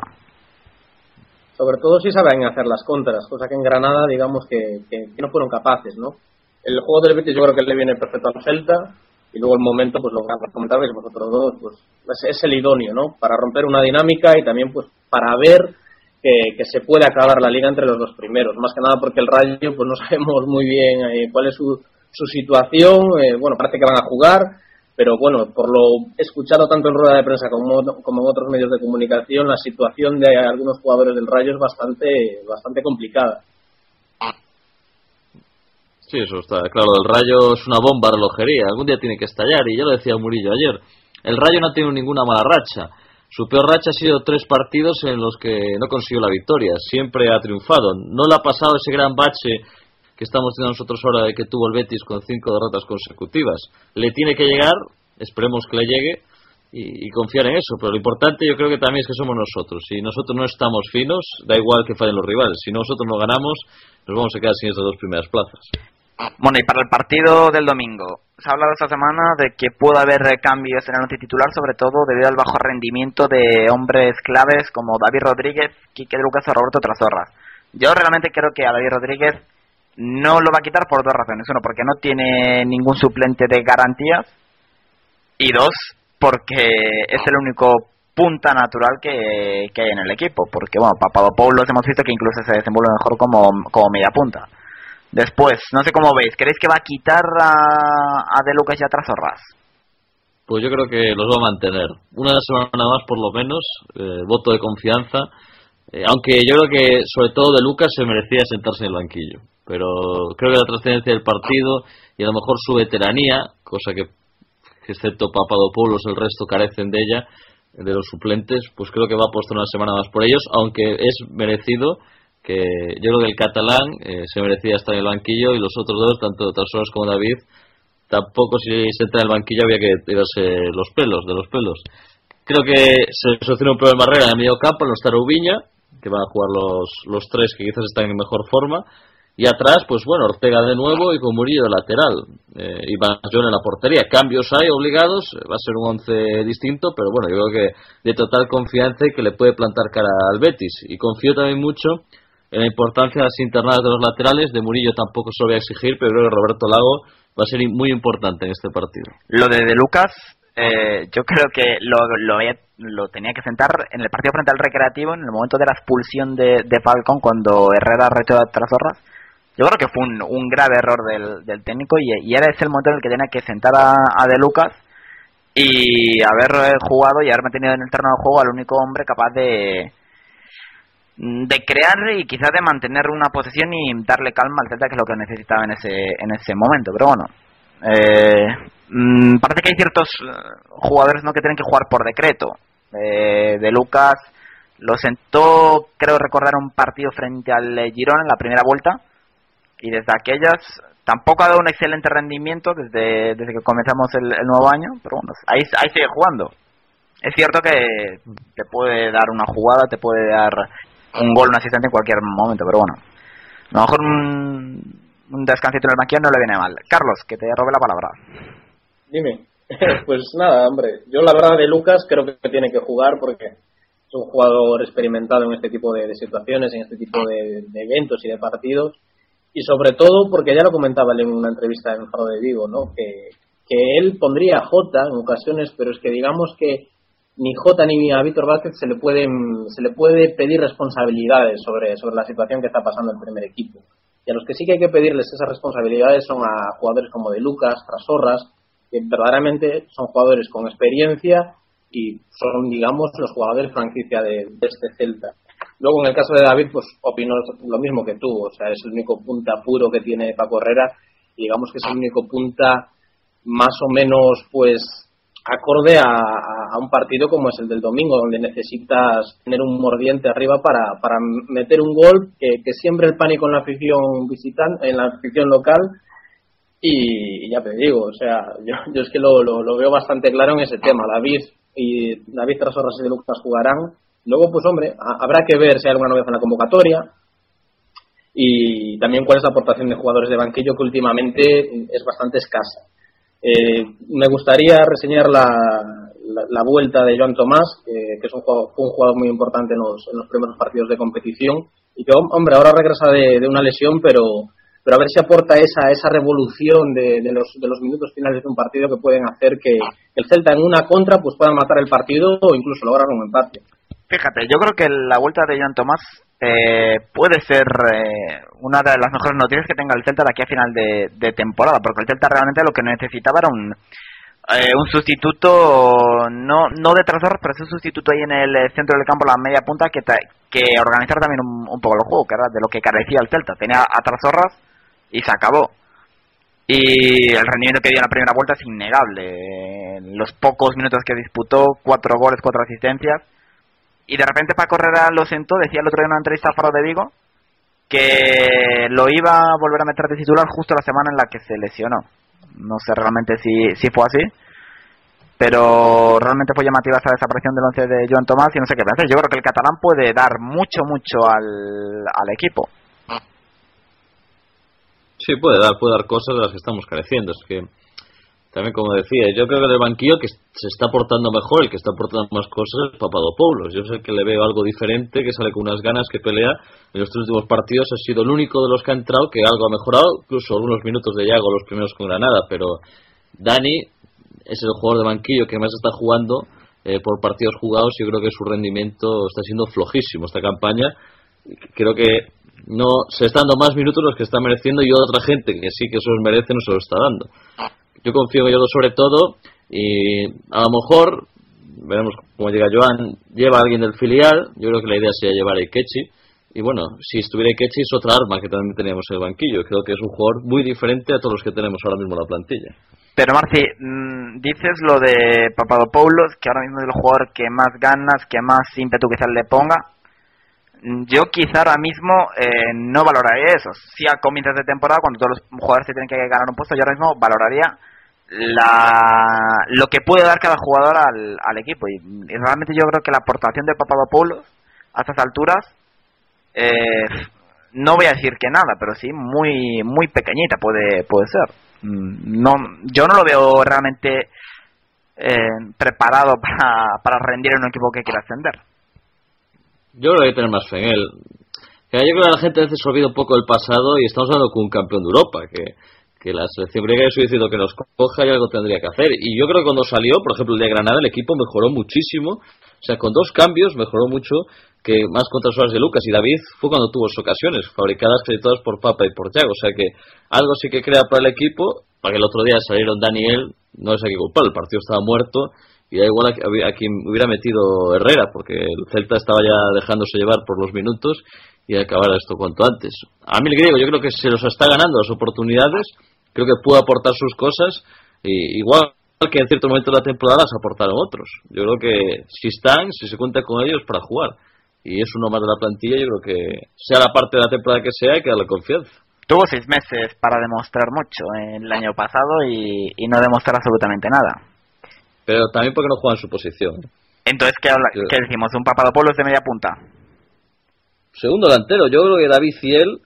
Sobre todo si saben hacer las contras, cosa que en Granada, digamos que, que, no fueron capaces, ¿no? El juego del Betis yo creo que le viene perfecto al Celta y luego el momento, pues lo que comentabais vosotros dos, pues es, es el idóneo, ¿no? Para romper una dinámica y también pues para ver que, se puede acabar la liga entre los dos primeros. Más que nada porque el Rayo, pues no sabemos muy bien eh, cuál es su, su situación. Eh, bueno, parece que van a jugar, pero bueno, por lo escuchado tanto en rueda de prensa como, como en otros medios de comunicación, la situación de algunos jugadores del Rayo es bastante, bastante complicada. Sí, eso está claro. El Rayo es una bomba relojería. Algún día tiene que estallar. Y ya lo decía Murillo ayer. El Rayo no ha tenido ninguna mala racha su peor racha ha sido tres partidos en los que no consiguió la victoria. Siempre ha triunfado. No le ha pasado ese gran bache que estamos teniendo nosotros ahora de que tuvo el Betis con cinco derrotas consecutivas. Le tiene que llegar, esperemos que le llegue y, confiar en eso. Pero lo importante yo creo que también es que somos nosotros. Si nosotros no estamos finos, da igual que fallen los rivales. Si nosotros no ganamos, nos vamos a quedar sin estas dos primeras plazas. Bueno, y para el partido del domingo, se ha hablado esta semana de que puede haber cambios en el once titular, sobre todo debido al bajo rendimiento de hombres claves como David Rodríguez, Quique Lucas o Roberto Trasorras. Yo realmente creo que a David Rodríguez no lo va a quitar por dos razones. Uno, porque no tiene ningún suplente de garantías. Y dos, porque es el único punta natural que, que hay en el equipo. Porque, bueno, Papadopoulos hemos visto que incluso se desenvuelve mejor como, como media punta. Después, no sé cómo veis, ¿creéis que va a quitar a, a De Lucas y a Trasorras? Pues yo creo que los va a mantener. Una semana más, por lo menos, eh, voto de confianza. Eh, aunque yo creo que, sobre todo, De Lucas se merecía sentarse en el banquillo. Pero creo que la trascendencia del partido y a lo mejor su veteranía, cosa que, excepto Papadopoulos, el resto carecen de ella, de los suplentes, pues creo que va a apostar una semana más por ellos, aunque es merecido que yo creo que el catalán eh, se merecía estar en el banquillo y los otros dos, tanto Tarsones como David, tampoco si se entra en el banquillo había que tirarse los pelos, de los pelos. Creo que se soluciona un problema Herrera en el medio campo, no está Ubiña, que van a jugar los, los tres que quizás están en mejor forma. Y atrás, pues bueno, Ortega de nuevo y con Murillo de lateral. Eh, y Van en la portería. Cambios hay obligados, va a ser un once distinto, pero bueno, yo creo que de total confianza y que le puede plantar cara al Betis. Y confío también mucho en la importancia de las internadas de los laterales, de Murillo tampoco se lo voy a exigir, pero creo que Roberto Lago va a ser muy importante en este partido. Lo de, de Lucas, eh, yo creo que lo, lo, lo, tenía que sentar en el partido frente al Recreativo, en el momento de la expulsión de, de Falcón, cuando Herrera reteó a Trasorras. Yo creo que fue un, un grave error del, del técnico y, y, era ese el momento en el que tenía que sentar a, a De Lucas y haber jugado y haber mantenido en el terreno de juego al único hombre capaz de, de crear y quizás de mantener una posesión y darle calma al Celta que es lo que necesitaba en ese en ese momento. Pero bueno eh, mm, parece que hay ciertos eh, jugadores no que tienen que jugar por decreto. Eh, de Lucas lo sentó creo recordar un partido frente al Girón en la primera vuelta. Y desde aquellas tampoco ha dado un excelente rendimiento desde, desde que comenzamos el, el nuevo año. Pero bueno ahí, ahí sigue jugando. Es cierto que te puede dar una jugada, te puede dar un gol, un asistente en cualquier momento, pero bueno. A lo mejor un, un descansito en el banquillo no le viene mal. Carlos, que te robe la palabra. Dime. pues nada, hombre. Yo la verdad de Lucas creo que tiene que jugar porque es un jugador experimentado en este tipo de, situaciones, en este tipo de, eventos y de partidos. Y sobre todo porque ya lo comentaba en una entrevista en Faro de Vigo, ¿no? Que, que él pondría a Jota en ocasiones, pero es que digamos que ni Jota ni a Víctor Vázquez se le pueden se le puede pedir responsabilidades sobre, sobre la situación que está pasando el primer equipo. Y a los que sí que hay que pedirles esas responsabilidades son a jugadores como de Lucas, Trasorras, que verdaderamente son jugadores con experiencia y son, digamos, los jugadores franquicia de, este Celta. Luego, en el caso de David, pues opino lo mismo que tú, o sea, es el único punta puro que tiene Paco Herrera y digamos que es el único punta más o menos, pues, acorde a, un partido como es el del domingo, donde necesitas tener un mordiente arriba para, para meter un gol que, que siempre el pánico en la afición visitante, en la afición local. Y, ya te digo, o sea, yo, yo es que lo, lo, veo bastante claro en ese tema. David y David Trasorras y de Lucas jugarán. Luego, pues hombre, habrá que ver si hay alguna novedad en la convocatoria y también cuál es la aportación de jugadores de banquillo que últimamente es bastante escasa. Eh, me gustaría reseñar la, la, vuelta de Joan Tomás, que, que es un jugador, fue un jugador muy importante en los, en los primeros partidos de competición y que, hombre, ahora regresa de, de una lesión, pero, pero a ver si aporta esa, esa revolución de, de, los, de los minutos finales de un partido que pueden hacer que el Celta en una contra pues pueda matar el partido o incluso lograr un empate. Fíjate, yo creo que la vuelta de Joan Tomás eh, puede ser eh, una de las mejores noticias que tenga el Celta de aquí a final de, temporada, porque el Celta realmente lo que necesitaba era un, eh, un sustituto, no, no de Trasor, pero es un sustituto ahí en el centro del campo, la media punta, que, que organizar también un, un, poco el juego, que era de lo que carecía el Celta. Tenía a Trasorras y se acabó. Y el rendimiento que dio en la primera vuelta es innegable. En los pocos minutos que disputó, cuatro goles, cuatro asistencias y de repente para correr lo sentó, decía el otro día en una entrevista a Faro de Vigo que lo iba a volver a meter de titular justo la semana en la que se lesionó. No sé realmente si, si fue así, pero realmente fue llamativa esa desaparición del once de Joan Tomás y no sé qué pensar. Yo creo que el catalán puede dar mucho, mucho al, al equipo. Sí, puede dar, puede dar cosas de las que estamos careciendo. Es que también como decía, yo creo que del banquillo que se está portando mejor, el que está aportando más cosas es Papadopoulos. Yo sé que le veo algo diferente, que sale con unas ganas, que pelea. En los últimos partidos ha sido el único de los que ha entrado que algo ha mejorado, incluso algunos minutos de Yago, los primeros con Granada, pero Dani es el jugador de banquillo que más está jugando eh, por partidos jugados y yo creo que su rendimiento está siendo flojísimo esta campaña. Creo que no se está dando más minutos los que está mereciendo y otra gente que sí que se los merece no se lo está dando yo confío en ellos sobre todo y a lo mejor veremos cómo llega Joan lleva a alguien del filial yo creo que la idea sería llevar a Ikechi y bueno, si estuviera Ikechi es otra arma que también teníamos en el banquillo creo que es un jugador muy diferente a todos los que tenemos ahora mismo en la plantilla pero Marci, mmm, dices lo de Papadopoulos, que ahora mismo es el jugador que más ganas, que más ímpetu quizás le ponga. Yo quizá ahora mismo eh, no valoraría eso. Si a comienzos de temporada, cuando todos los jugadores se tienen que ganar un puesto, yo ahora mismo valoraría la, lo que puede dar cada jugador al, al equipo. Y, realmente yo creo que la aportación de Papadopoulos a estas alturas, eh, no voy a decir que nada, pero sí muy muy pequeñita puede puede ser. No, yo no lo veo realmente eh, preparado para, para rendir en un equipo que quiera ascender. Yo creo que hay que tener más fe en él. Yo creo que la gente a veces olvida un poco del pasado y estamos hablando con un campeón de Europa, que que la selección griega yo diciendo que nos coja y algo tendría que hacer. Y yo creo que cuando salió, por ejemplo, el de Granada, el equipo mejoró muchísimo. O sea, con dos cambios mejoró mucho que más contra Suárez de Lucas. Y David fue cuando tuvo sus ocasiones, fabricadas casi por Papa y por Thiago. O sea que algo sí que crea para el equipo. Para que el otro día salieron Daniel, no es hay que el partido estaba muerto. Y da igual a, a quien hubiera metido Herrera, porque el Celta estaba ya dejándose llevar por los minutos y acabar esto cuanto antes. A mí el griego yo creo que se los está ganando las oportunidades creo que puede aportar sus cosas, y igual que en cierto momento de la temporada las aportaron otros. Yo creo que si están, si se cuenta con ellos para jugar, y es uno más de la plantilla, yo creo que sea la parte de la temporada que sea, hay que darle confianza. Tuvo seis meses para demostrar mucho el año pasado y no demostrar absolutamente nada. Pero también porque no juega en su posición. Entonces, ¿qué, habla, ¿qué decimos? ¿Un Papadopoulos de media punta? Segundo delantero. Yo creo que David y él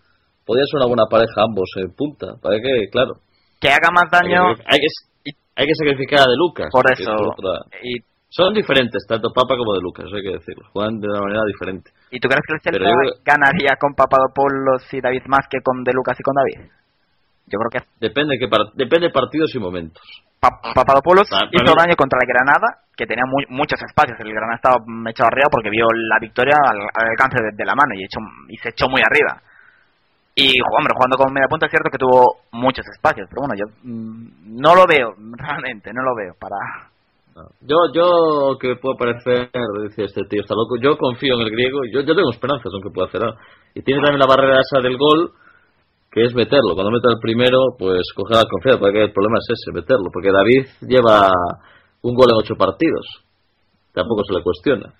podría ser una buena pareja ambos en punta. Para que, claro. Que haga más daño. Hay que, hay que, hay que sacrificar a De Lucas. Por eso. Otra... Y... Son diferentes, tanto Papa como De Lucas, hay que decirlo. Juegan de una manera diferente. ¿Y tú crees que el Celta yo... ganaría con Papadopoulos y David más que con De Lucas y con David? Yo creo que. Depende, que par... Depende de partidos y momentos. Pa Papadopoulos ah, hizo daño contra el Granada, que tenía muy, muchos espacios. El Granada estaba echado arriba porque vio la victoria al, al alcance de, de, la mano y, hecho, y se echó muy arriba. Y, hombre, jugando con media punta es cierto que tuvo muchos espacios, pero bueno, yo mmm, no lo veo, realmente, no lo veo para... No. Yo, yo, que puede parecer, dice este tío está loco, yo confío en el griego, yo, yo tengo esperanzas aunque pueda hacer algo. Y tiene también la barrera esa del gol, que es meterlo. Cuando meta el primero, pues coger la confianza, porque el problema es ese, meterlo. Porque David lleva un gol en ocho partidos. Tampoco se le cuestiona.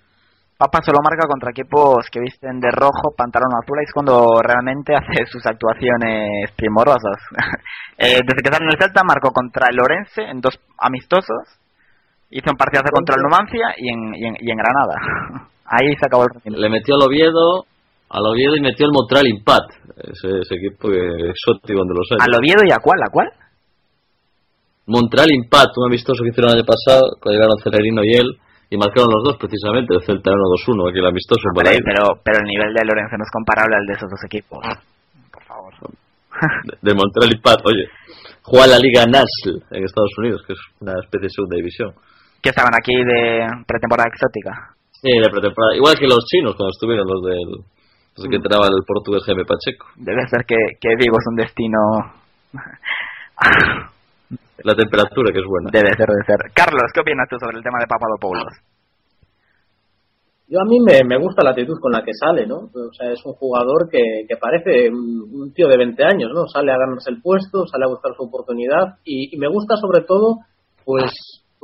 Papa solo marca contra equipos que visten de rojo, pantalón azul, y es cuando realmente hace sus actuaciones primorosas. eh, desde que sale en el Celta marcó contra el Lorense en dos amistosos, hizo un partidazo contra el Numancia y en, y en, y en Granada. Ahí se acabó el rendimiento. Le metió al Oviedo, al Oviedo y metió el Montreal Impact, ese, ese equipo que exótico donde los hay. ¿Al Oviedo y a cuál? ¿A cuál? Montreal Impact, un amistoso que hicieron el año pasado, cuando llegaron Celerino y él, y marcaron los dos precisamente, el Celta 1-2-1, aquí el amistoso. Hombre, ahí. pero, pero el nivel de Lorenzo no es comparable al de esos dos equipos. Por favor. de, de Montreal Impact, oye, juega la Liga NASL en Estados Unidos, que es una especie de segunda división. Que estaban aquí de pretemporada exótica. Sí, de pretemporada. Igual que los chinos cuando estuvieron los del. Que entrenaba el portugués Jaime Pacheco. Debe ser que, que Vigo es un destino. La temperatura que es buena. debe ser, debe ser. Carlos, ¿qué opinas tú sobre el tema de Papadopoulos? Yo a mí me, me gusta la actitud con la que sale, ¿no? O sea, es un jugador que, que parece un, un tío de 20 años, ¿no? Sale a ganarse el puesto, sale a buscar su oportunidad y, y me gusta sobre todo, pues,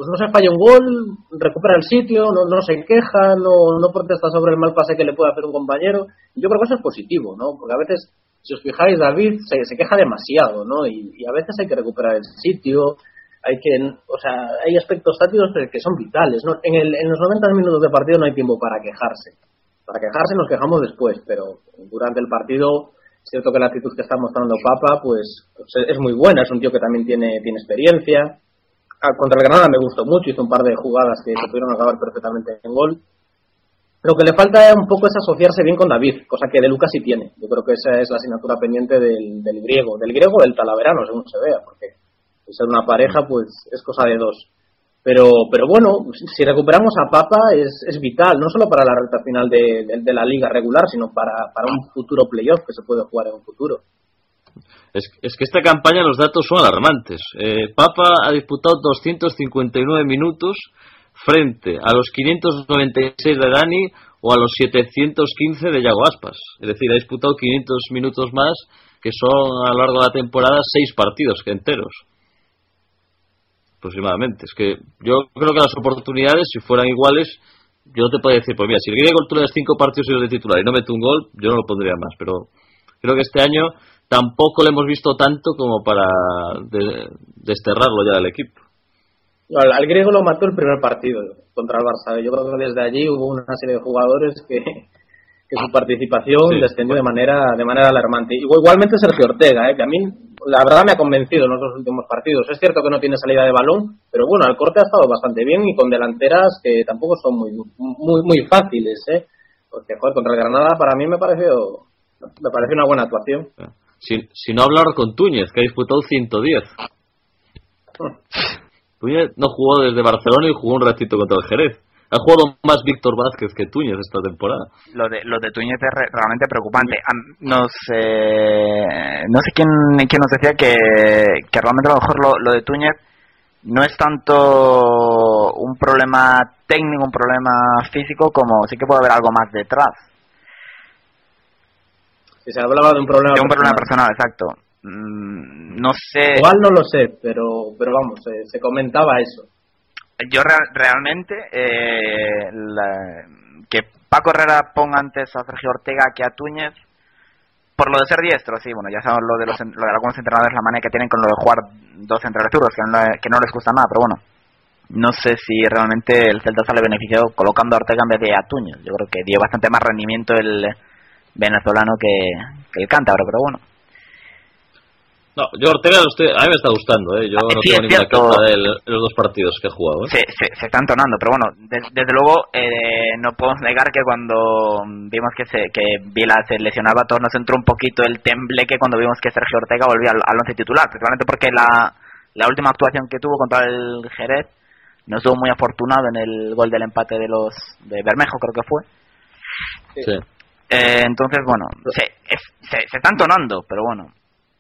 pues no se falla un gol, recupera el sitio, no, no se queja, no, no protesta sobre el mal pase que le puede hacer un compañero. Yo creo que eso es positivo, ¿no? Porque a veces, si os fijáis, David se, se queja demasiado, ¿no? Y, a veces hay que recuperar el sitio, hay que, o sea, hay aspectos tácticos que son vitales, ¿no? En, el, en los 90 minutos de partido no hay tiempo para quejarse. Para quejarse nos quejamos después, pero durante el partido es cierto que la actitud que está mostrando Papa, pues, pues es muy buena, es un tío que también tiene, tiene experiencia. Ah, Contra el Granada me gustó mucho, hizo un par de jugadas que se pudieron acabar perfectamente en gol. Lo que le falta un poco es asociarse bien con David, cosa que De Lucas sí tiene. Yo creo que esa es la asignatura pendiente del, griego, del griego del talaverano, según se vea, porque ser una pareja, pues es cosa de dos. Pero, pero bueno, si recuperamos a Papa es, es vital, no solo para la recta final de, de- de la liga regular, sino para, para un futuro playoff que se puede jugar en un futuro. Es, es que esta campaña los datos son alarmantes. Eh, Papa ha disputado 259 minutos frente a los 596 de Dani o a los 715 de Yago Aspas. Es decir, ha disputado 500 minutos más, que son a lo largo de la temporada seis partidos enteros. Aproximadamente. Es que yo creo que las oportunidades, si fueran iguales, yo te puedo decir, pues mira, si el griego tú le cinco partidos y de titular y no mete un gol, yo no lo pondría más. Pero creo que este año tampoco lo hemos visto tanto como para de- desterrarlo ya del equipo. Al, al griego lo mató el primer partido contra el Barça. Yo creo que desde allí hubo una serie de jugadores que, que su participación Sí. descendió de manera de manera alarmante. Igual- Igualmente Sergio Ortega, ¿eh? que a mí la verdad me ha convencido en los dos últimos partidos. Es cierto que no tiene salida de balón, pero bueno, al corte ha estado bastante bien y con delanteras que tampoco son muy muy muy fáciles, ¿eh? Porque joder, contra el Granada para mí me pareció me pareció una buena actuación. Si, si no hablar con Túñez, que ha disputado 110. Túñez no jugó desde Barcelona y jugó un ratito contra el Jerez. Ha jugado más Víctor Vázquez que Túñez esta temporada. Lo de, lo de Túñez es re- realmente preocupante. Nos, eh, no sé quién, quién nos decía que, que realmente a lo mejor lo, lo de Túñez no es tanto un problema técnico, un problema físico, como sí que puede haber algo más detrás. Si se hablaba de un problema De un problema personal. personal, exacto. Mm, No sé. Igual no lo sé, pero pero vamos, se- se comentaba eso. Yo real- realmente eh, la- que Paco Herrera ponga antes a Sergio Ortega que a Túñez por lo de ser diestro, sí, bueno, ya sabemos lo de, los, lo de algunos entrenadores, la manera que tienen con lo de jugar dos centrales zurdos, que no, que no les gusta nada, pero bueno, no sé si realmente el Celta sale beneficiado colocando a Ortega en vez de a Túñez. Yo creo que dio bastante más rendimiento el venezolano que, que el cántabro, pero bueno. No, yo Ortega estoy- a mí me está gustando, ¿eh? Yo Ah, no sí, tengo ninguna queja de los dos partidos que ha jugado. ¿eh? se, se, se está entonando, pero bueno, des- desde luego eh, no podemos negar que cuando vimos que se, que Vila se lesionaba, todos nos entró un poquito el tembleque cuando vimos que Sergio Ortega volvía al, al once titular, principalmente porque la, la última actuación que tuvo contra el Jerez no estuvo muy afortunado en el gol del empate de los de Bermejo, creo que fue. Sí. Eh, entonces, bueno, se, es- se, se está entonando, pero bueno,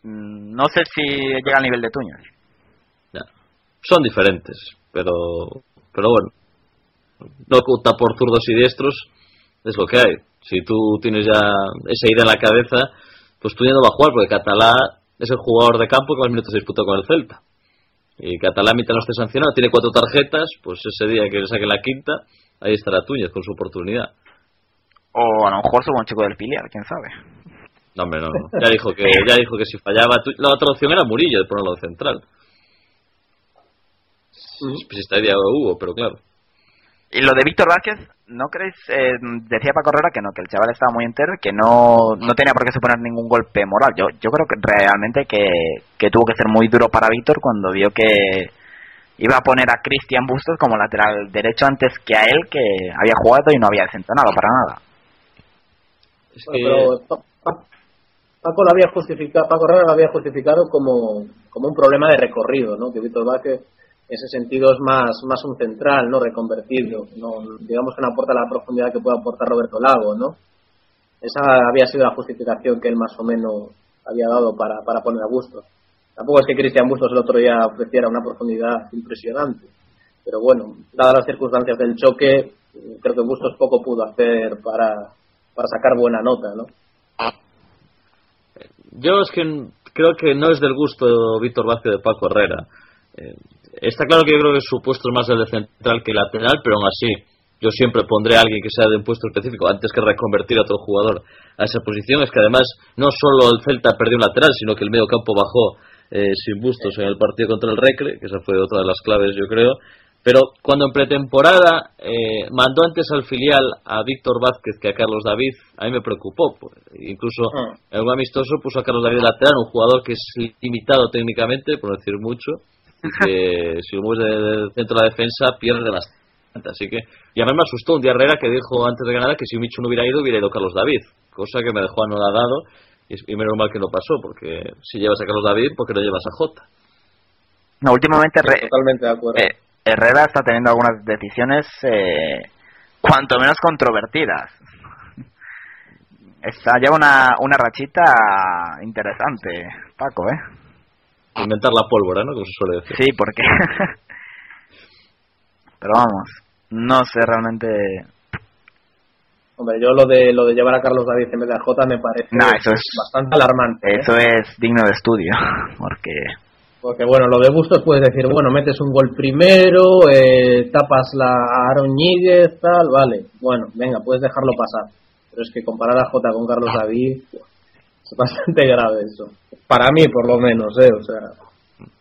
mm, no sé si llega al nivel de Tuñas. Ya. Son diferentes, pero pero bueno. No oculta por zurdos y diestros, es lo que hay. Si tú tienes ya esa idea en la cabeza, pues ya no vas a jugar, porque Catalá es el jugador de campo que más minutos disputó con el Celta. y Catalámita no esté sancionado, tiene cuatro tarjetas, pues ese día que le saque la quinta, ahí estará Túñez con su oportunidad. O a lo mejor subo un chico del filial, quién sabe. No, hombre, no, no. Ya dijo que, ya dijo que si fallaba, Tú- la otra opción era Murillo de ponerlo de central. Pues esta idea hubo, pero claro. Y lo de Víctor Vázquez, ¿no creéis? eh, decía Paco Herrera que no, que el chaval estaba muy entero, que no, no tenía por qué suponer ningún golpe moral. Yo, yo creo que realmente que, que tuvo que ser muy duro para Víctor cuando vio que iba a poner a Cristian Bustos como lateral derecho antes que a él, que había jugado y no había desentonado para nada. Bueno, pero Pa- Pa- Paco lo había justificado, Paco Herrera lo había justificado como, como un problema de recorrido, ¿no? Que Víctor Vázquez en ese sentido es más, más un central, ¿no? Reconvertido, ¿no? Digamos que no aporta la profundidad que puede aportar Roberto Lago, ¿no? Esa había sido la justificación que él más o menos había dado para, para poner a Bustos. Tampoco es que Cristian Bustos el otro día ofreciera una profundidad impresionante. Pero bueno, dadas las circunstancias del choque, creo que Bustos poco pudo hacer para, para sacar buena nota, ¿no? yo es que creo que no es del gusto Víctor Vázquez de Paco Herrera. Eh, está claro que yo creo que su puesto es más el de central que lateral, pero aún así yo siempre pondré a alguien que sea de un puesto específico antes que reconvertir a otro jugador a esa posición. Es que además no solo el Celta perdió un lateral, sino que el medio campo bajó eh, sin bustos en el partido contra el Recre, que esa fue otra de las claves yo creo. Pero cuando en pretemporada eh, mandó antes al filial a Víctor Vázquez que a Carlos David, a mí me preocupó. pues, Incluso Ah. en un amistoso puso a Carlos David lateral, un jugador que es limitado técnicamente, por no decir mucho, y que si lo mueves de, de centro de la defensa pierde bastante. Así que, y a mí me asustó un día Herrera que dijo antes de ganar que si Michu no hubiera ido, hubiera ido Carlos David, cosa que me dejó anodadado y, y menos mal que no pasó, porque si llevas a Carlos David, ¿por qué no llevas a Jota? No, últimamente Re- Totalmente de acuerdo. eh, Herrera está teniendo algunas decisiones eh, cuanto menos controvertidas. Está lleva una, una rachita interesante, Paco, ¿eh? Inventar la pólvora, ¿no? Como se suele decir. Sí, porque... Pero vamos, no sé realmente... Hombre, yo lo de lo de llevar a Carlos David en vez de a Jota me parece No, eso es- bastante alarmante. ¿eh? Eso es digno de estudio, porque... Porque bueno, lo de Bustos puedes decir, bueno, metes un gol primero, eh, tapas la a Aaron Ñíguez, tal, vale. Bueno, venga, puedes dejarlo pasar. Pero es que comparar a Jota con Carlos David es bastante grave eso. Para mí, por lo menos, ¿eh? O sea,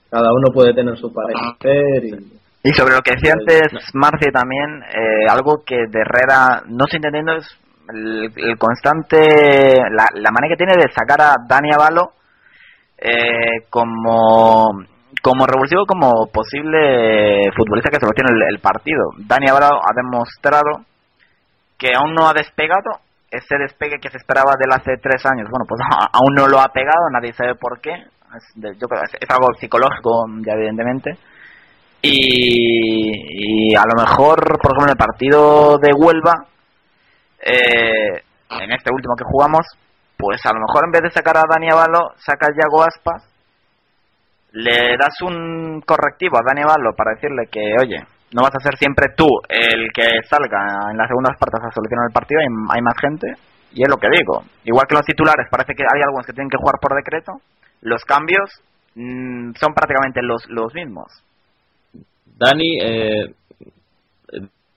cada uno puede tener su parecer y... Y sobre lo que decía antes Marce también, eh, algo que de Herrera no estoy entendiendo es el, el constante, la, la manera que tiene de sacar a Dani Avalo eh, como como revulsivo, como posible futbolista que solucione el, el partido. Dani Avalo ha demostrado que aún no ha despegado ese despegue que se esperaba de él hace tres años. Bueno, pues aún no lo ha pegado, nadie sabe por qué. Es, yo creo es, algo psicológico, evidentemente. Y, y a lo mejor, por ejemplo, en el partido de Huelva, eh, en este último que jugamos, pues a lo mejor en vez de sacar a Dani Avalo, sacas Yago Aspas, le das un correctivo a Dani Avalo para decirle que, oye, no vas a ser siempre tú el que salga en las segundas partes a solucionar el partido, hay, más gente, y es lo que digo. Igual que los titulares, parece que hay algunos que tienen que jugar por decreto, los cambios mm, son prácticamente los, los mismos. Dani, eh,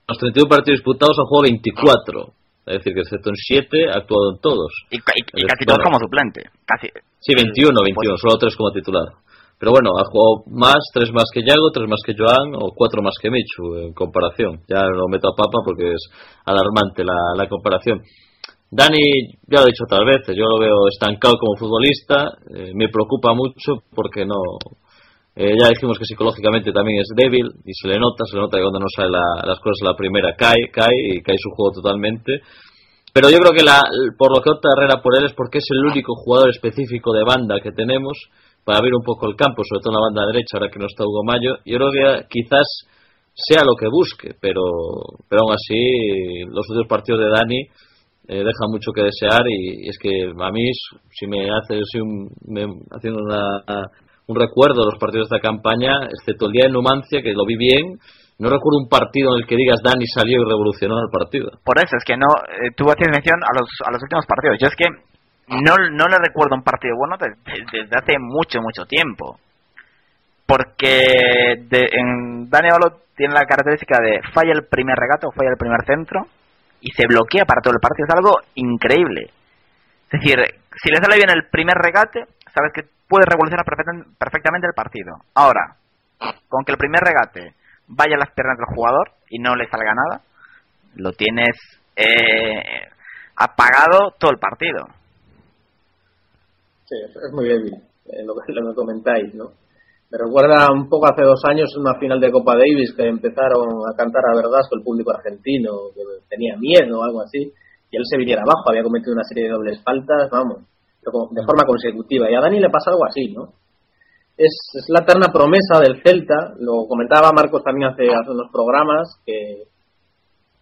los 31 partidos disputados ha jugado 24. Es decir, que excepto en 7 ha actuado en todos. Y, y- y casi todos como suplente. Casi. Sí, 21, 21, solo 3 como titular. Pero bueno, ha jugado más, 3 más que Yago, 3 más que Joan o 4 más que Michu en comparación. Ya lo meto a papa porque es alarmante la, la comparación. Dani, ya lo he dicho otras veces, yo lo veo estancado como futbolista, eh, me preocupa mucho porque no... eh, ya dijimos que psicológicamente también es débil y se le nota, se le nota que cuando no sale la- las cosas la primera cae, cae y cae su juego totalmente. Pero yo creo que la, por lo que opta Herrera por él es porque es el único jugador específico de banda que tenemos para abrir un poco el campo, sobre todo en la banda derecha, ahora que no está Hugo Mayo. Yo creo que quizás sea lo que busque, pero, pero aún así los últimos partidos de Dani eh, dejan mucho que desear y, y es que a mí, si me hace si un, me- haciendo una, un recuerdo de los partidos de esta campaña, excepto el día de Numancia, que lo vi bien, no recuerdo un partido en el que digas Dani salió y revolucionó el partido. Por eso es que no. Eh, tú hacías mención a los, a los últimos partidos. Yo es que no, no le recuerdo un partido bueno desde, hace mucho, mucho tiempo. porque de, en Dani Alba tiene la característica de falla el primer regate o falla el primer centro y se bloquea para todo el partido. Es algo increíble. Es decir, si le sale bien el primer regate, sabes que puede revolucionar perfecta- perfectamente el partido. Ahora, con que el primer regate vaya a las piernas del jugador y no le salga nada, lo tienes eh, apagado todo el partido. Sí, es muy débil eh, lo, que, lo comentáis, ¿no? Me recuerda un poco hace dos años una final de Copa Davis que empezaron a cantar a verdad con el público argentino, que tenía miedo o algo así, y él se viniera abajo, había cometido una serie de dobles faltas, vamos, de forma consecutiva. Y a Dani le pasa algo así, ¿no? Es, es la eterna promesa del Celta, lo comentaba Marcos también hace, hace unos programas, que,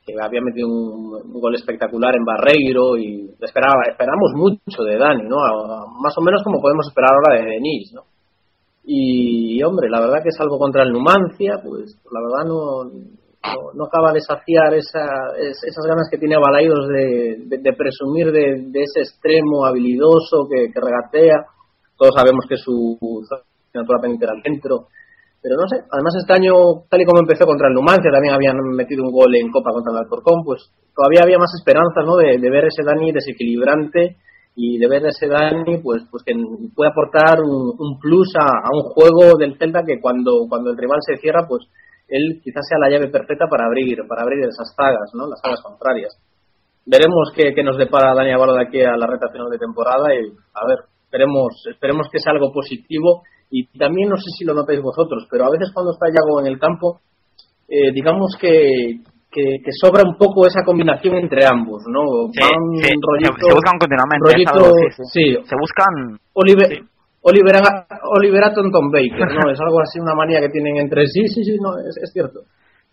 que había metido un, gol espectacular en Barreiro y esperaba, esperamos mucho de Dani, ¿no? Más o menos como podemos esperar ahora de Denis, ¿no? Y, hombre, la verdad que salvo contra el Numancia, pues la verdad no, no, acaba de saciar esa, es- esas ganas que tiene Balaidos de, presumir de, ese extremo habilidoso que, regatea. Todos sabemos que su asignatura pendiente al centro. Pero no sé, además este año, tal y como empezó contra el Numancia, también habían metido un gol en Copa contra el Alcorcón, pues todavía había más esperanza, ¿no? De, ver ese Dani desequilibrante y de ver ese Dani, pues, pues que puede aportar un, un plus a, a un juego del Celta que cuando, cuando el rival se cierra, pues él quizás sea la llave perfecta para abrir, para abrir esas zagas, ¿no? Las zagas contrarias. Veremos qué, qué nos depara Dani Avalo de aquí a la reta final de temporada y a ver, esperemos, esperemos que sea algo positivo y también no sé si lo notáis vosotros, pero a veces cuando está Yago en el campo, eh, digamos que, que, que sobra un poco esa combinación entre ambos, ¿no? Sí, Van sí, se, buscan continuamente. algo, sí, Se buscan. Oliver, Oliver, Oliver Atom Tom Baker, ¿no? Es algo así, una manía que tienen entre sí, sí, sí, no, es, es cierto.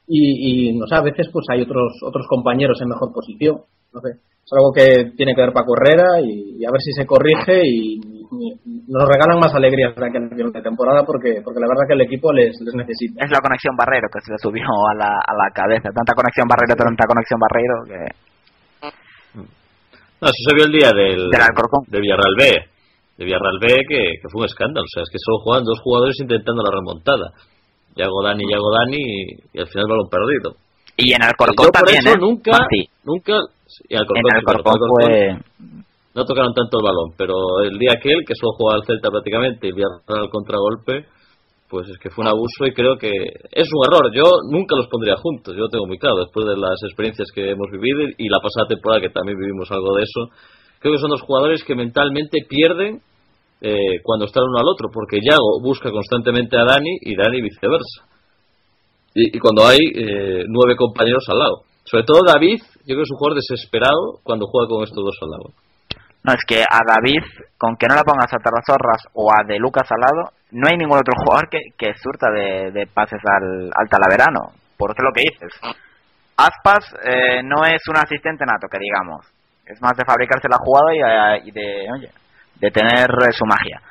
Y, y, no sé, a veces pues hay otros otros compañeros en mejor posición, no sé. Es algo que tiene que ver Paco Herrera y, y a ver si se corrige y, y nos regalan más alegrías de aquí al final de temporada porque porque la verdad que el equipo les, les necesita. Es la conexión Barreiro que se le subió a la, a la cabeza. Tanta conexión Barreiro, tanta conexión Barreiro que. No, eso se vio el día del, Del Alcorcón. de Villarreal B. De Villarreal B, que, que fue un escándalo. O sea, es que solo jugaban dos jugadores intentando la remontada. Yago Dani, Yago Dani, y, y al final balón perdido. Y en el Yo Corcón por también, eso ¿eh? nunca, Martí. nunca, y En Corcón, el sí, claro, Corcón al Corcón fue. no tocaron tanto el balón, pero el día aquel que solo jugaba al Celta prácticamente y Villarreal al contragolpe, pues es que fue un abuso y creo que es un error. Yo nunca los pondría juntos, yo lo tengo muy claro, después de las experiencias que hemos vivido y la pasada temporada que también vivimos algo de eso. Creo que son dos jugadores que mentalmente pierden eh, cuando están uno al otro, porque Yago busca constantemente a Dani y Dani viceversa. Y, cuando hay eh, nueve compañeros al lado. Sobre todo David, yo creo que es un jugador desesperado cuando juega con estos dos al lado. No, es que a David, con que no le pongas a Tarrazorras o a De Lucas al lado, no hay ningún otro jugador que, surta de, de pases al, al Talaverano. Porque es lo que dices. Aspas eh, no es un asistente nato, que digamos. Es más de fabricarse la jugada y, eh, y de, oye, de tener eh, su magia.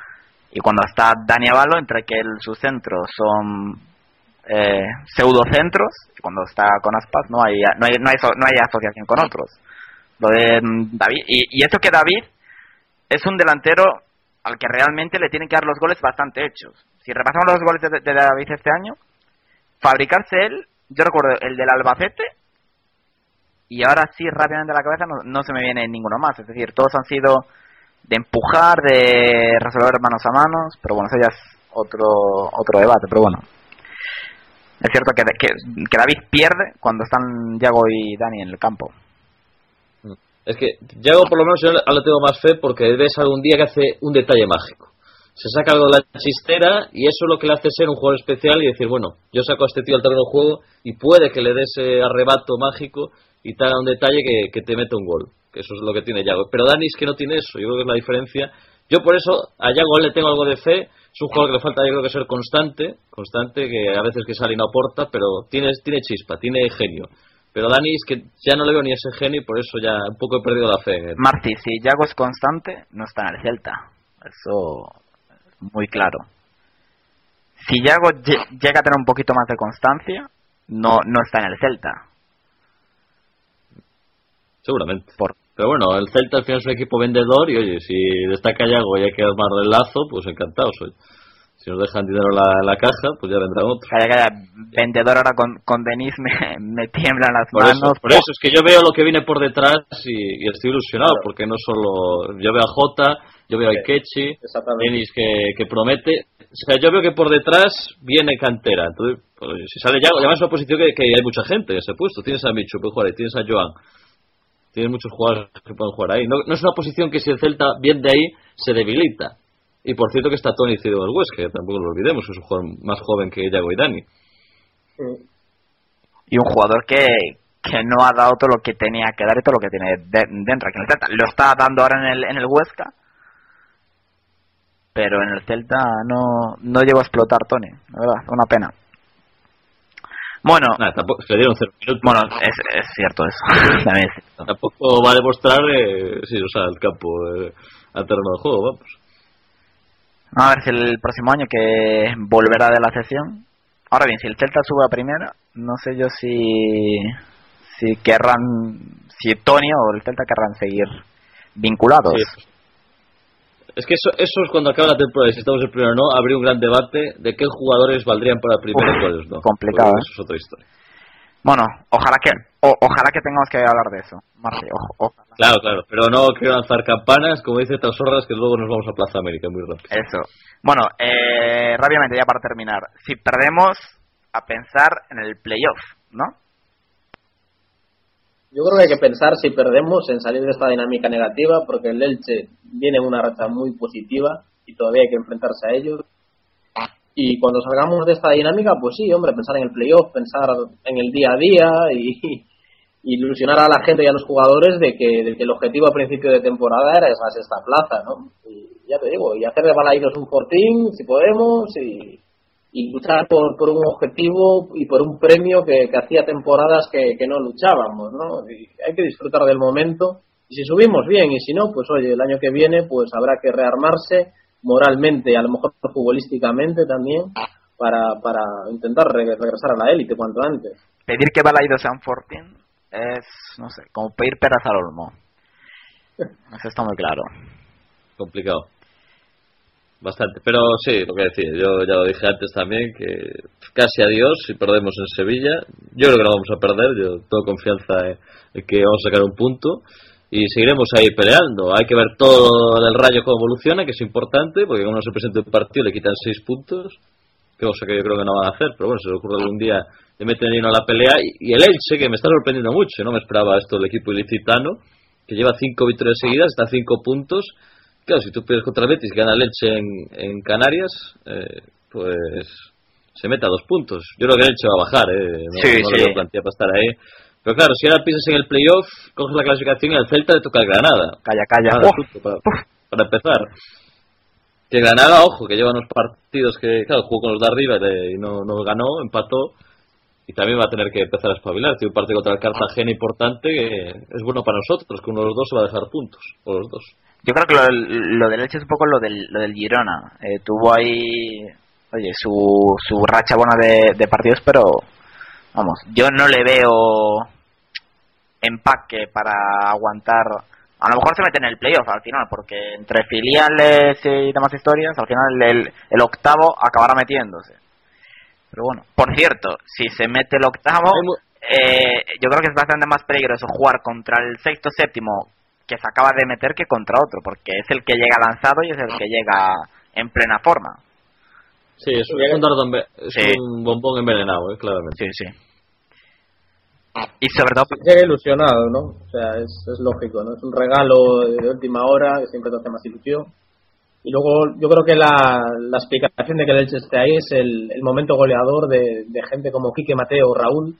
Y cuando está Dani Avalo, entre que el, sus centros son eh, pseudocentros, cuando está con Aspas no hay, no hay, no hay, no hay asociación con otros. Lo de mm, David, y, y eso que David es un delantero al que realmente le tienen que dar los goles bastante hechos. Si repasamos los goles de, de David este año, fabricarse él, yo recuerdo el del Albacete, y ahora sí rápidamente a la cabeza no, no se me viene ninguno más. Es decir, todos han sido de empujar, de resolver manos a manos, pero bueno, eso ya es otro, otro debate, pero bueno. Es cierto que, que, que David pierde cuando están Yago y Dani en el campo. Es que Yago por lo menos yo le tengo más fe porque ves algún día que hace un detalle mágico. Se saca algo de la chistera y eso es lo que le hace ser un jugador especial y decir, bueno, yo saco a este tío al terreno de juego y puede que le dé ese arrebato mágico y te haga un detalle que, que te mete un gol. Que eso es lo que tiene Yago. Pero Dani es que no tiene eso, yo creo que es la diferencia. Yo por eso a Yago le tengo algo de fe. Es un jugador que le falta, yo creo que ser constante, constante, que a veces que sale y no aporta, pero tiene, tiene chispa, tiene genio. Pero Dani es que ya no le veo ni ese genio y por eso ya un poco he perdido la fe. Marti, si Yago es constante, no está en el Celta. Eso es muy claro. Si Yago llega a tener un poquito más de constancia, no, no está en el Celta. Seguramente. Por... Pero bueno, el Celta al final es un equipo vendedor y oye, si destaca Yago y hay que armar el lazo, pues encantado soy. Si nos dejan dinero en la, la caja, pues ya vendrá otro. Calla, calla. Vendedor ahora con, con Denis me, me tiemblan las Por manos. eso, por eso, es que yo veo lo que viene por detrás y, y estoy ilusionado, porque no solo. Yo veo a Jota, yo veo a Ikechi. Denis que, que promete. O sea, yo veo que por detrás viene cantera. Entonces, pues, si sale ya, además es una posición que, que hay mucha gente en ese puesto. Tienes a Michu, jugar tienes a Joan. Tienes muchos jugadores que pueden jugar ahí. No, no es una posición que si el Celta viene de ahí, se debilita. Y por cierto que está Tony Cido del Huesca, que tampoco lo olvidemos, es un jugador más joven que Yago y Dani. Y un jugador que, que no ha dado todo lo que tenía que dar y todo lo que tiene de- dentro. Lo está dando ahora en el, en el Huesca. Pero en el Celta no, no llegó a explotar Tony. La verdad, una pena. Bueno, Nada, tampoco, se le dieron cero minutos. bueno es, es cierto eso. También es cierto. Tampoco va a demostrar, eh, sí, o sea, el campo eh, al terreno de juego, vamos. A ver si el próximo año que volverá de la sesión. Ahora bien, si el Celta sube a primera, no sé yo si si querrán, si Tony o el Celta querrán seguir vinculados. Sí. Es que eso, eso es cuando acaba la temporada, si estamos en primero o no, habría un gran debate de qué jugadores valdrían para primero y cuáles no. complicado, ¿eh? Eso es otra historia. Bueno, ojalá que o- ojalá que tengamos que hablar de eso. Marci, ojalá. Claro, claro, pero no quiero lanzar campanas, como dice Tasorras, que luego nos vamos a Plaza América muy rápido. Eso. Bueno, eh, rápidamente ya para terminar. Si perdemos, a pensar en el playoff, ¿no? Yo creo que hay que pensar si perdemos en salir de esta dinámica negativa, porque el Elche viene en una racha muy positiva y todavía hay que enfrentarse a ellos. Y cuando salgamos de esta dinámica, pues sí, hombre, pensar en el playoff, pensar en el día a día y, ilusionar a la gente y a los jugadores de que, de que el objetivo a principio de temporada era esa sexta plaza, ¿no? Y ya te digo, y hacer de Balaidos un fortín, si podemos, y, y luchar por, por un objetivo y por un premio que, que hacía temporadas que, que no luchábamos, ¿no? Y hay que disfrutar del momento y si subimos bien y si no, pues oye, el año que viene pues habrá que rearmarse moralmente a lo mejor futbolísticamente también para, para intentar re- regresar a la élite cuanto antes. Pedir que Balaido sea un fortín es, no sé, como pedir peras al olmo. Eso está muy claro. Complicado. Bastante. Pero sí, lo que decía, yo ya lo dije antes también, que casi adiós si perdemos en Sevilla. Yo creo que no vamos a perder, yo tengo confianza en, que vamos a sacar un punto y seguiremos ahí peleando. Hay que ver todo el rayo cómo evoluciona, que es importante, porque no se presenta un partido le quitan seis puntos, cosa que yo creo que no van a hacer, pero bueno, se le ocurre algún día le meten lleno a la pelea. Y, y el Elche, que me está sorprendiendo mucho, no me esperaba esto del equipo ilicitano, que lleva cinco victorias seguidas, está a cinco puntos. Claro, si tú pierdes contra el Betis, gana el Elche en, en Canarias, eh, pues se mete a dos puntos. Yo creo que el Elche va a bajar, eh, no, Sí, no sí. veo plantilla para estar ahí. Pero claro, si ahora piensas en el playoff, coges la clasificación y al Celta le toca el Granada. Calla, calla. Nada, para, para empezar. Que Granada, ojo, que lleva unos partidos que, claro, jugó con los de arriba y y no, no ganó, empató. Y también va a tener que empezar a espabilar. Tiene un partido contra el Cartagena importante que es bueno para nosotros, que uno de los dos se va a dejar puntos. O los dos. Yo creo que lo, del- lo del Elche es un poco lo del, lo del Girona. Eh, tuvo ahí, oye, su, su racha buena de, de partidos, pero vamos, yo no le veo empaque para aguantar. A lo mejor se mete en el playoff al final, porque entre filiales y demás historias, al final el, el octavo acabará metiéndose. Pero bueno, por cierto, si se mete el octavo, eh, yo creo que es bastante más peligroso jugar contra el sexto séptimo que se acaba de meter que contra otro, porque es el que llega lanzado y es el que llega en plena forma. Sí, es, un- es un Sí. bombón envenenado, eh, claramente. Sí, sí. Y sobre todo, Llega ilusionado, ¿no? O sea, es, es lógico, ¿no? Es un regalo de última hora que siempre te hace más ilusión. Y luego yo creo que la, la explicación de que el Elche esté ahí es el, el momento goleador de, de gente como Quique Mateo o Raúl,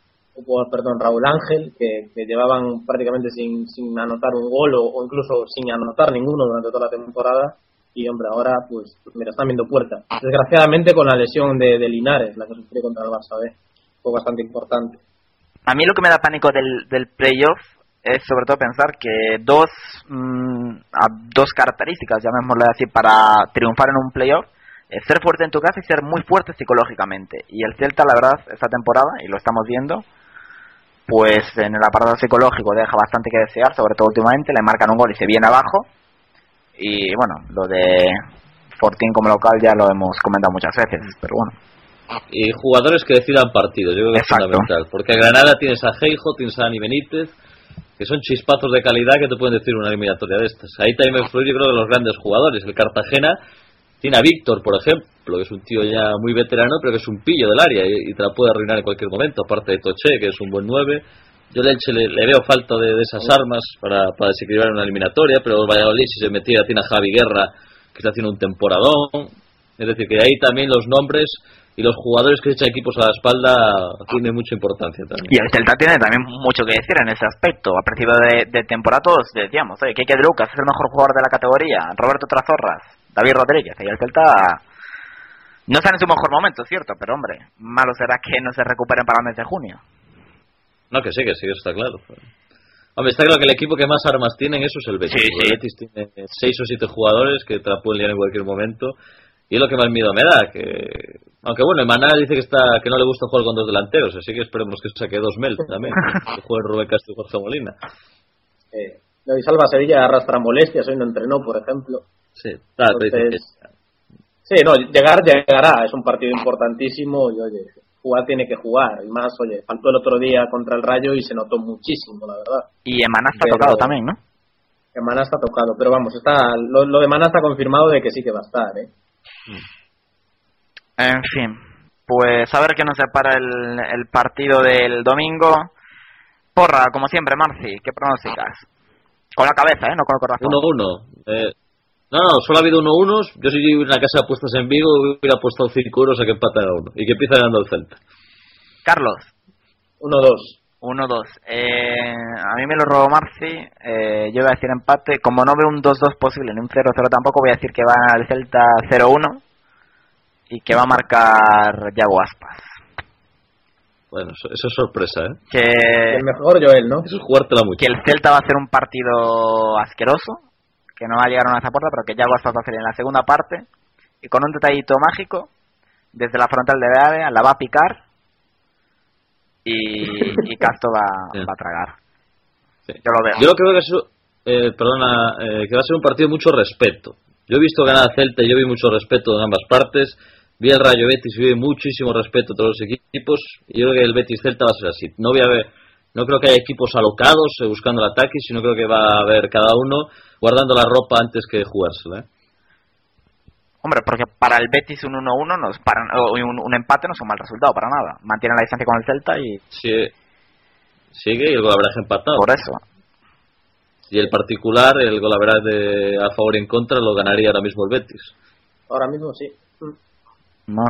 perdón, Raúl Ángel, que, llevaban prácticamente sin, sin anotar un gol o, incluso sin anotar ninguno durante toda la temporada. Y hombre, ahora pues, pues mira, están viendo puerta. Desgraciadamente con la lesión de, Linares, la que sufrió contra el Barça B. Fue bastante importante. a mí lo que me da pánico del, playoff es sobre todo pensar que dos, mm, a dos características, llamémosle así, para triunfar en un playoff, ser fuerte en tu casa y ser muy fuerte psicológicamente. Y el Celta, la verdad, esta temporada, y lo estamos viendo, pues en el apartado psicológico deja bastante que desear, sobre todo últimamente, le marcan un gol y se viene abajo. Y bueno, lo de Fortín como local ya lo hemos comentado muchas veces, pero bueno. Y jugadores que decidan partidos, yo creo que Exacto. es fundamental. Porque a Granada tienes a Geijo, tienes a Dani Benítez, que son chispazos de calidad que te pueden decir una eliminatoria de estas. Ahí también me influye, yo creo, de los grandes jugadores. El Cartagena tiene a Víctor, por ejemplo, que es un tío ya muy veterano, pero que es un pillo del área y, te la puede arruinar en cualquier momento. Aparte de Toché, que es un buen 9. Yo Elche le, le veo falta de, esas armas para, para desequilibrar una eliminatoria, pero Valladolid, si se metiera, tiene a Javi Guerra, que está haciendo un temporadón. Es decir, que ahí también los nombres y los jugadores que se echan equipos a la espalda tienen mucha importancia también. Y el Celta tiene también mucho que decir en ese aspecto. A principio de, de temporada todos decíamos, oye, Keke Lucas es el mejor jugador de la categoría, Roberto Trazorras, David Rodríguez, y el Celta no está en su mejor momento, es cierto, pero hombre, malo será que no se recuperen para el mes de junio. No, que sí, que sí, eso está claro. Hombre, está claro que el equipo que más armas tienen, eso es el Betis. Sí, El. Betis tiene seis o siete jugadores que te la pueden liar en cualquier momento. Y es lo que más miedo me da. que Aunque bueno, Emaná dice que está que no le gusta jugar con dos delanteros, así que esperemos que saque dos Mel también. que jueguen Rubén Castro y Jorge Molina. Eh, David Salva Sevilla arrastra molestias, hoy no entrenó, por ejemplo. Sí, claro, Entonces, sí, no, llegar, llegará, es un partido importantísimo y oye, jugar tiene que jugar. Y más, oye, faltó el otro día contra el Rayo y se notó muchísimo, la verdad. Y Emaná está Pero- tocado también, ¿no? Que Maná está tocado, pero vamos, está lo, lo de Maná está confirmado de que sí que va a estar, ¿eh? En fin, pues a ver qué nos separa el, el partido del domingo. Porra, como siempre, Marci, ¿qué pronosticas? Con la cabeza, ¿eh? No con el corazón. 1-1. Eh, no, no, solo ha habido 1-1. Yo si en la casa de apuestas en Vigo hubiera apostado 5 euros a que empatan a uno y que empieza ganando el Celta. Carlos, 1-2. 1-2. Eh, a mí me lo robó Marci. Eh, yo voy a decir empate. Como no veo un 2-2 posible ni un 0-0 tampoco, voy a decir que va el Celta 0-1 y que va a marcar Yago Aspas. Bueno, eso, eso es sorpresa, ¿eh? Que, El mejor Joel, ¿no? Eso es jugártela mucho. que el Celta va a hacer un partido asqueroso, que no va a llegar a una puerta, pero que Aspas va a hacer en la segunda parte y con un detallito mágico, desde la frontal de área la va a picar y, y Castro va, Sí. va a tragar. Sí. Yo lo veo. Yo lo que veo que es, eh, perdona, eh, que va a ser un partido de mucho respeto. Yo he visto ganar a Celta y yo vi mucho respeto en ambas partes. Vi el Rayo Betis y vi muchísimo respeto a todos los equipos. Y yo creo que el Betis Celta va a ser así. No voy a ver, no creo que haya equipos alocados eh, buscando el ataque, sino creo que va a haber cada uno guardando la ropa antes que jugársela. ¿eh? Hombre, porque para el Betis un 1-1 no es para, o un, un empate no es un mal resultado para nada. Mantiene la distancia con el Celta y Sí, sigue y el golaveras empatado. por eso. Y el particular, el golaveras de a favor y en contra, lo ganaría ahora mismo el Betis. Ahora mismo sí. No.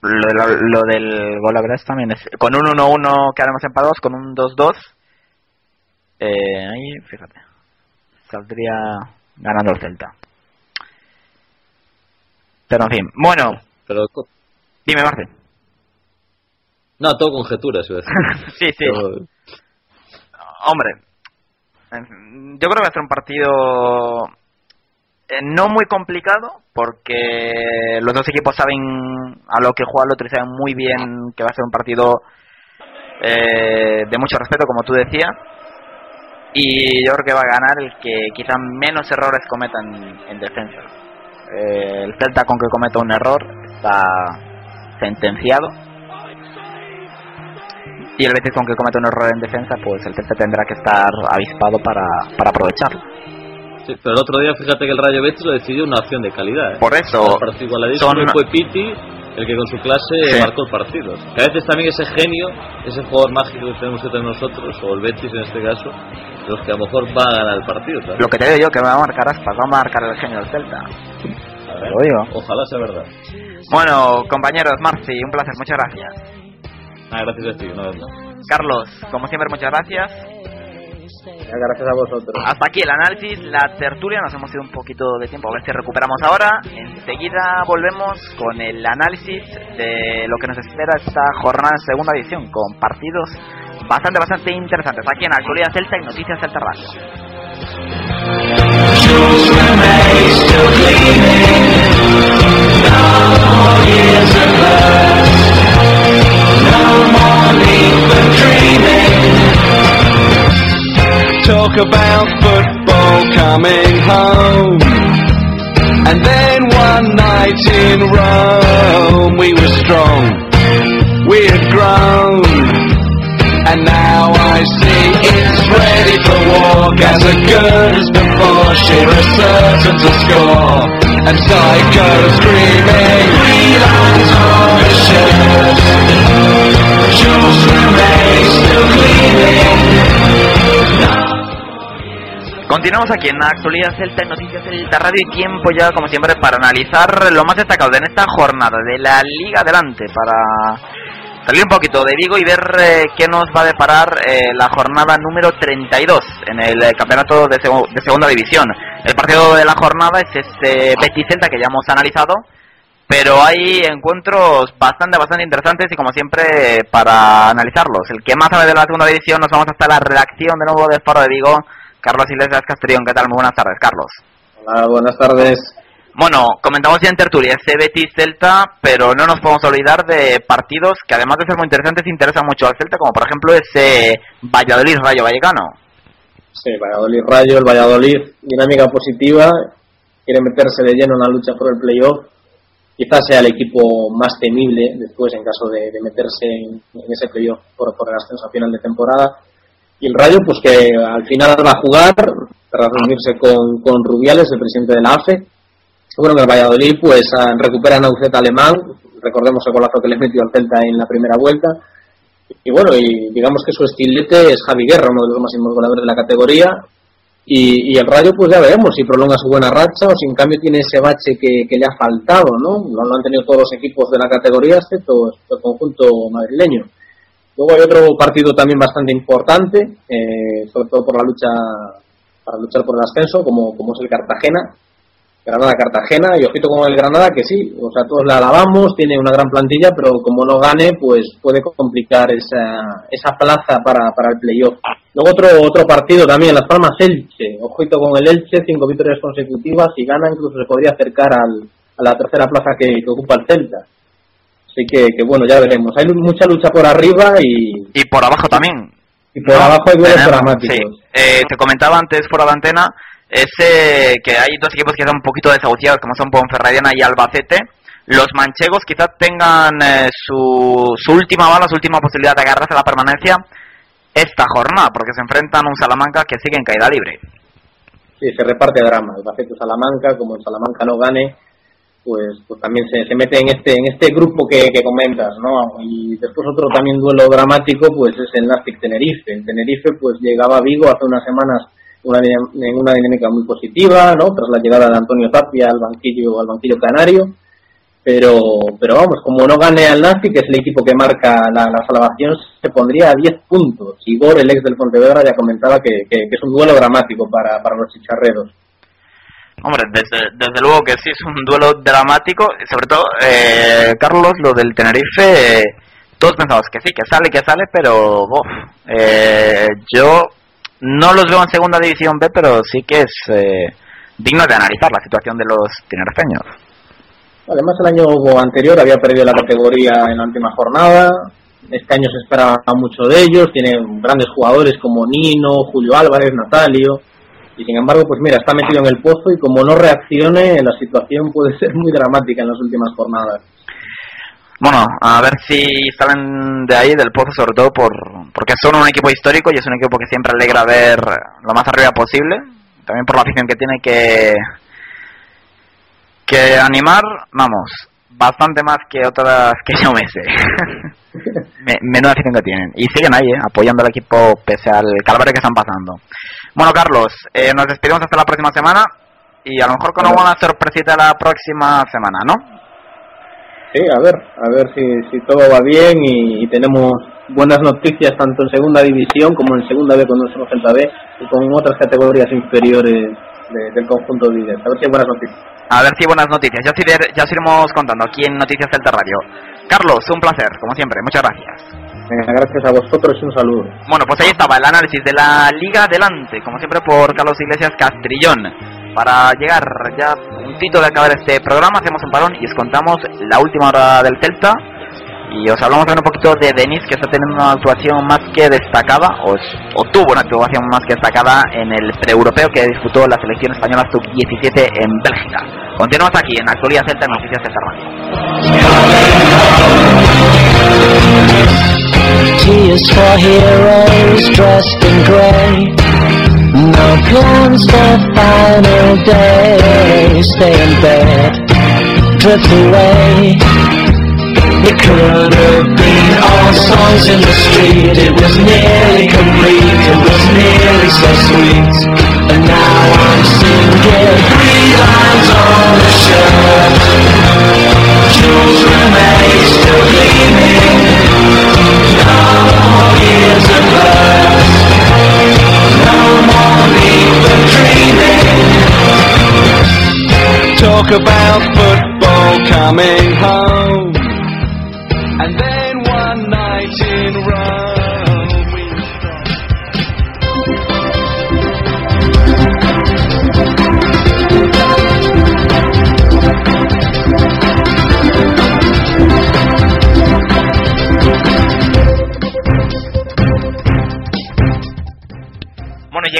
Lo, lo- lo del gol a también es. Con un 1-1 quedaremos empatados, con un 2-2. Eh, ahí, fíjate. Saldría ganando el Celta. Pero en fin. Bueno, Pero, dime, Marce. no, todo conjeturas, sí, sí. Pero- Hombre, yo creo que va a ser un partido eh, no muy complicado porque los dos equipos saben a lo que juega el otro y saben muy bien que va a ser un partido eh, de mucho respeto, como tú decías. Y yo creo que va a ganar el que quizá menos errores cometan en defensa. Eh, el Celta con que cometa un error está sentenciado. Y el Betis con que cometa un error en defensa, pues el Celta tendrá que estar avispado para, para aprovecharlo. Sí, pero el otro día fíjate que el Rayo Betis lo decidió una acción de calidad. ¿eh? Por eso, son- fue Piti el que con su clase Sí. marcó el partido. Que a veces también ese genio, ese jugador mágico que tenemos que tener nosotros, o el Betis en este caso, los que a lo mejor van a ganar el partido. ¿sabes? lo que te digo yo, que va a marcar Aspas, va a marcar el genio del Celta. A ver, lo digo. Ojalá sea verdad. Bueno, compañeros, Marci, un placer, muchas gracias. Ah, gracias a ti, una vez más. Carlos, como siempre, muchas gracias. Gracias a vosotros. Hasta aquí el análisis, la tertulia, nos hemos ido un poquito de tiempo, a ver si recuperamos ahora. Enseguida volvemos con el análisis de lo que nos espera esta jornada en segunda edición, con partidos bastante, bastante interesantes aquí en Actualidad Celta y Noticias Celta Radio. Talk about football coming home. And then one night in Rome, we were strong, we had grown, and now I see it's ready for walk as good as before. Sheer is certain to score, and Psycho screaming, realize all the shirt. Jules Rimet still gleaming. Continuamos aquí en actualidad Celta en Noticias Celta Radio y tiempo ya como siempre para analizar lo más destacado en esta jornada de la Liga Adelante para salir un poquito de Vigo y ver eh, qué nos va a deparar eh, la jornada número 32 en el campeonato de, segu- de segunda división. El partido de la jornada es este Betis Celta que ya hemos analizado, pero hay encuentros bastante, bastante interesantes y como siempre para analizarlos. El que más sabe de la segunda división nos vamos hasta la redacción de nuevo de Foro de Vigo. Carlos Iglesias Castellón, ¿qué tal? Muy buenas tardes, Carlos. Hola, buenas tardes. Bueno, comentamos ya en tertulia ese Betis Celta, pero no nos podemos olvidar de partidos que además de ser muy interesantes interesan mucho al Celta, como por ejemplo ese Valladolid Rayo Vallecano. Sí, Valladolid Rayo, el Valladolid, dinámica positiva, quiere meterse de lleno en la lucha por el playoff. Quizás sea el equipo más temible después en caso de, de meterse en, en ese playoff por, por el ascenso a final de temporada. Y el Rayo, pues que al final va a jugar, tras reunirse con, Rubiales, el presidente de la AFE. Bueno, que el Valladolid, pues ah, recupera a Naucet alemán, recordemos el golazo que le metió al Celta en la primera vuelta. Y bueno, y digamos que su estilete es Javi Guerra, uno de los máximos goleadores de la categoría. Y, y el Rayo, pues ya veremos si prolonga su buena racha o si en cambio tiene ese bache que, le ha faltado. No lo han tenido todos los equipos de la categoría, excepto el conjunto madrileño. Luego hay otro partido también bastante importante, eh, sobre todo por la lucha, para luchar por el ascenso, como, es el Cartagena. Granada-Cartagena, y ojito con el Granada, que sí, o sea, todos la alabamos, tiene una gran plantilla, pero como no gane, pues puede complicar esa, esa plaza para, para el playoff. Luego otro, otro partido también, Las Palmas Elche, ojito con el Elche, cinco victorias consecutivas, y gana incluso se podría acercar al, a la tercera plaza que ocupa el Celta. Así que, que bueno, ya veremos. Hay mucha lucha por arriba y, Y por abajo también. y por ¿no? abajo hay duelos dramáticos. sí. Eh, te comentaba antes fuera de antena ese que hay dos equipos que están un poquito desahuciados, como son Ponferradiana y Albacete. Los manchegos quizás tengan eh, su, su última bala, su última posibilidad de agarrarse a la permanencia esta jornada, porque se enfrentan a un Salamanca que sigue en caída libre. Sí, se reparte drama. El Bacete Salamanca, como el Salamanca no gane, pues, pues también se, se mete en este en este grupo que, que comentas, ¿no? Y después otro también duelo dramático, pues es el Nastic Tenerife. El Tenerife, pues llegaba a Vigo hace unas semanas una, en una dinámica muy positiva, ¿no? Tras la llegada de Antonio Tapia al banquillo al banquillo canario. Pero, pero vamos, como no gane al Nastic, que es el equipo que marca la, la salvación, se pondría a 10 puntos. Igor, el ex del Pontevedra, ya comentaba que, que- que es un duelo dramático para, para los chicharreros. Hombre, desde, desde luego que sí es un duelo dramático, sobre todo, eh, Carlos, lo del Tenerife, todos pensamos que sí, que sale, que sale, pero uf, eh, yo no los veo en segunda división B, pero sí que es eh, digno de analizar la situación de los tinerfeños. Además, el año anterior había perdido la categoría en la última jornada. Este año se esperaba mucho de ellos. Tiene grandes jugadores como Nino, Julio Álvarez, Natalio. Y sin embargo, pues mira, está metido en el pozo y como no reaccione, la situación puede ser muy dramática en las últimas jornadas. Bueno, a ver si salen de ahí, del pozo, sobre todo por porque son un equipo histórico y es un equipo que siempre alegra ver lo más arriba posible. También por la afición que tiene que que animar, vamos, bastante más que otras que yo me sé. Me- Menuda afición que tienen. Y siguen ahí, eh, apoyando al equipo pese al calvario que están pasando. Bueno, Carlos, eh, nos despedimos hasta la próxima semana y a lo mejor con una buena sorpresita la próxima semana, ¿no? Sí, a ver, a ver si, si todo va bien y, y tenemos buenas noticias tanto en segunda división como en segunda B con nuestro Celta B y con otras categorías inferiores de- del conjunto líder. A ver si hay buenas noticias. A ver si hay buenas noticias. Ya os, iré- ya os iremos contando aquí en Noticias Celta Radio. Carlos, un placer, como siempre. Muchas gracias. Venga, gracias a vosotros y un saludo. Bueno, pues ahí estaba el análisis de la Liga Adelante, como siempre por Carlos Iglesias Castrillón. Para llegar ya un poquito de acabar este programa, hacemos un parón y os contamos la última hora del Celta Y os hablamos también un poquito de Denis, que está teniendo una actuación más que destacada, o, o tuvo una actuación más que destacada en el pre-europeo que disputó la selección española sub-17 en Bélgica. Continuamos aquí en Actualidad Celta en Noticias Celta Tears for heroes dressed in grey. No plans for final day. Stay in bed, drift away. It could have been all songs in the street. It was nearly complete. It was nearly so sweet. And now I'm singing three lines on the shirt. Jules remains still gleaming. Talk about football coming home.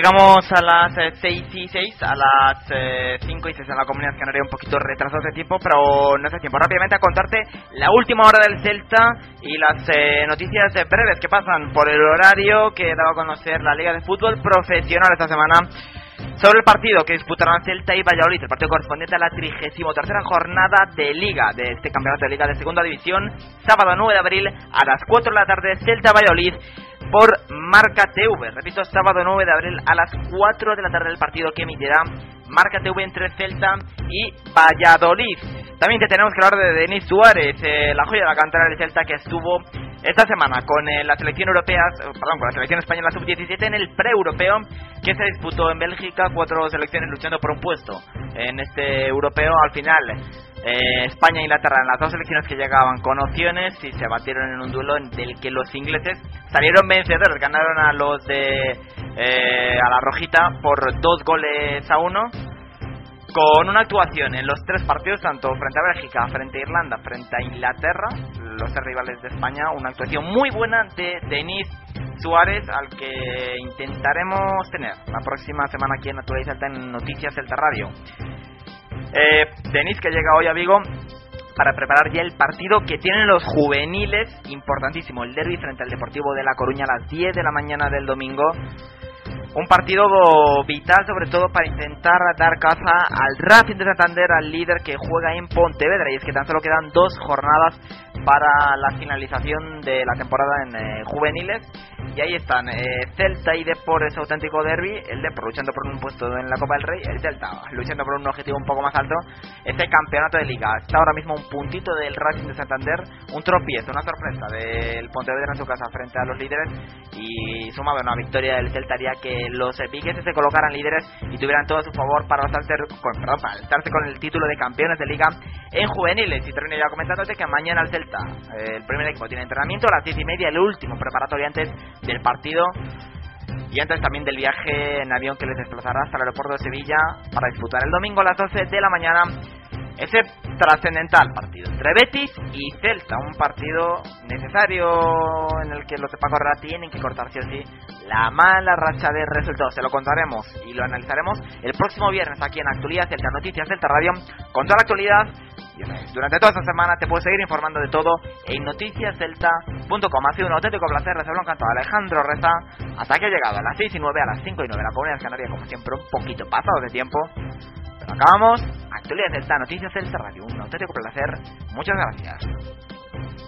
Llegamos a las eh, 6 y 6, a las eh, 5 y 6 en la Comunidad Canaria, un poquito retrasados de tiempo, pero no hace tiempo. Rápidamente a contarte la última hora del Celta y las eh, noticias eh, breves que pasan por el horario que daba a conocer la Liga de Fútbol Profesional esta semana sobre el partido que disputarán Celta y Valladolid, el partido correspondiente a la 33 jornada de Liga, de este campeonato de Liga de Segunda División, sábado 9 de abril a las 4 de la tarde, Celta-Valladolid por Marca TV. Repito, sábado 9 de abril a las 4 de la tarde el partido que emitirá Marca TV entre Celta y Valladolid. También te tenemos que hablar de Denis Suárez, eh, la joya de la cantera del Celta que estuvo esta semana con eh, la selección europea, perdón, con la selección española sub-17 en el pre-europeo que se disputó en Bélgica, cuatro selecciones luchando por un puesto en este europeo. Al final, eh, España e Inglaterra eran las dos selecciones que llegaban con opciones y se batieron en un duelo del que los ingleses salieron vencedores, ganaron a los de eh, a la rojita por dos goles a uno con una actuación en los tres partidos, tanto frente a Bélgica, frente a Irlanda, frente a Inglaterra, los rivales de España, una actuación muy buena de Denis Suárez, al que intentaremos tener la próxima semana aquí en Actualidad Celta en Noticias Celta Radio. Eh, Denis que llega hoy a Vigo para preparar ya el partido que tienen los juveniles, importantísimo, el derby frente al Deportivo de La Coruña a las 10 de la mañana del domingo. Un partido vital sobre todo para intentar dar caza al Racing de Santander, al líder que juega en Pontevedra. Y es que tan solo quedan dos jornadas para la finalización de la temporada en eh, juveniles. Y ahí están, eh, Celta y Depor auténtico derby, el Depor luchando por un puesto en la Copa del Rey, el Celta luchando por un objetivo un poco más alto, este campeonato de liga. Está ahora mismo un puntito del Racing de Santander, un tropiezo, una sorpresa del Pontevedra en su casa frente a los líderes y sumado a una victoria del Celta haría que los vigueses se colocaran líderes y tuvieran todo a su favor para alzarse con, perdón, para alzarse con el título de campeones de liga en juveniles. Y termino ya comentándote que mañana el Celta, eh, el primer equipo tiene entrenamiento a las 10 y media, el último preparatorio antes del partido y antes también del viaje en avión que les desplazará hasta el aeropuerto de Sevilla para disputar el domingo a las 12 de la mañana ese trascendental partido entre Betis y Celta, un partido necesario en el que los de Paco Herrera tienen que cortar sí o sí la mala racha de resultados. Se lo contaremos y lo analizaremos el próximo viernes aquí en Actualidad Celta Noticias Celta Radio con toda la actualidad. Durante toda esta semana te puedes seguir informando de todo en noticiascelta.com. Ha sido un auténtico placer recibirlo encantado Alejandro Reza. Hasta que ha llegado a las 6 y 9, a las 5 y 9 la Comunidad Canaria, como siempre, un poquito pasado de tiempo. Pero acabamos. Actualidad Celta, Noticias Celta Radio. Un auténtico placer. Muchas gracias.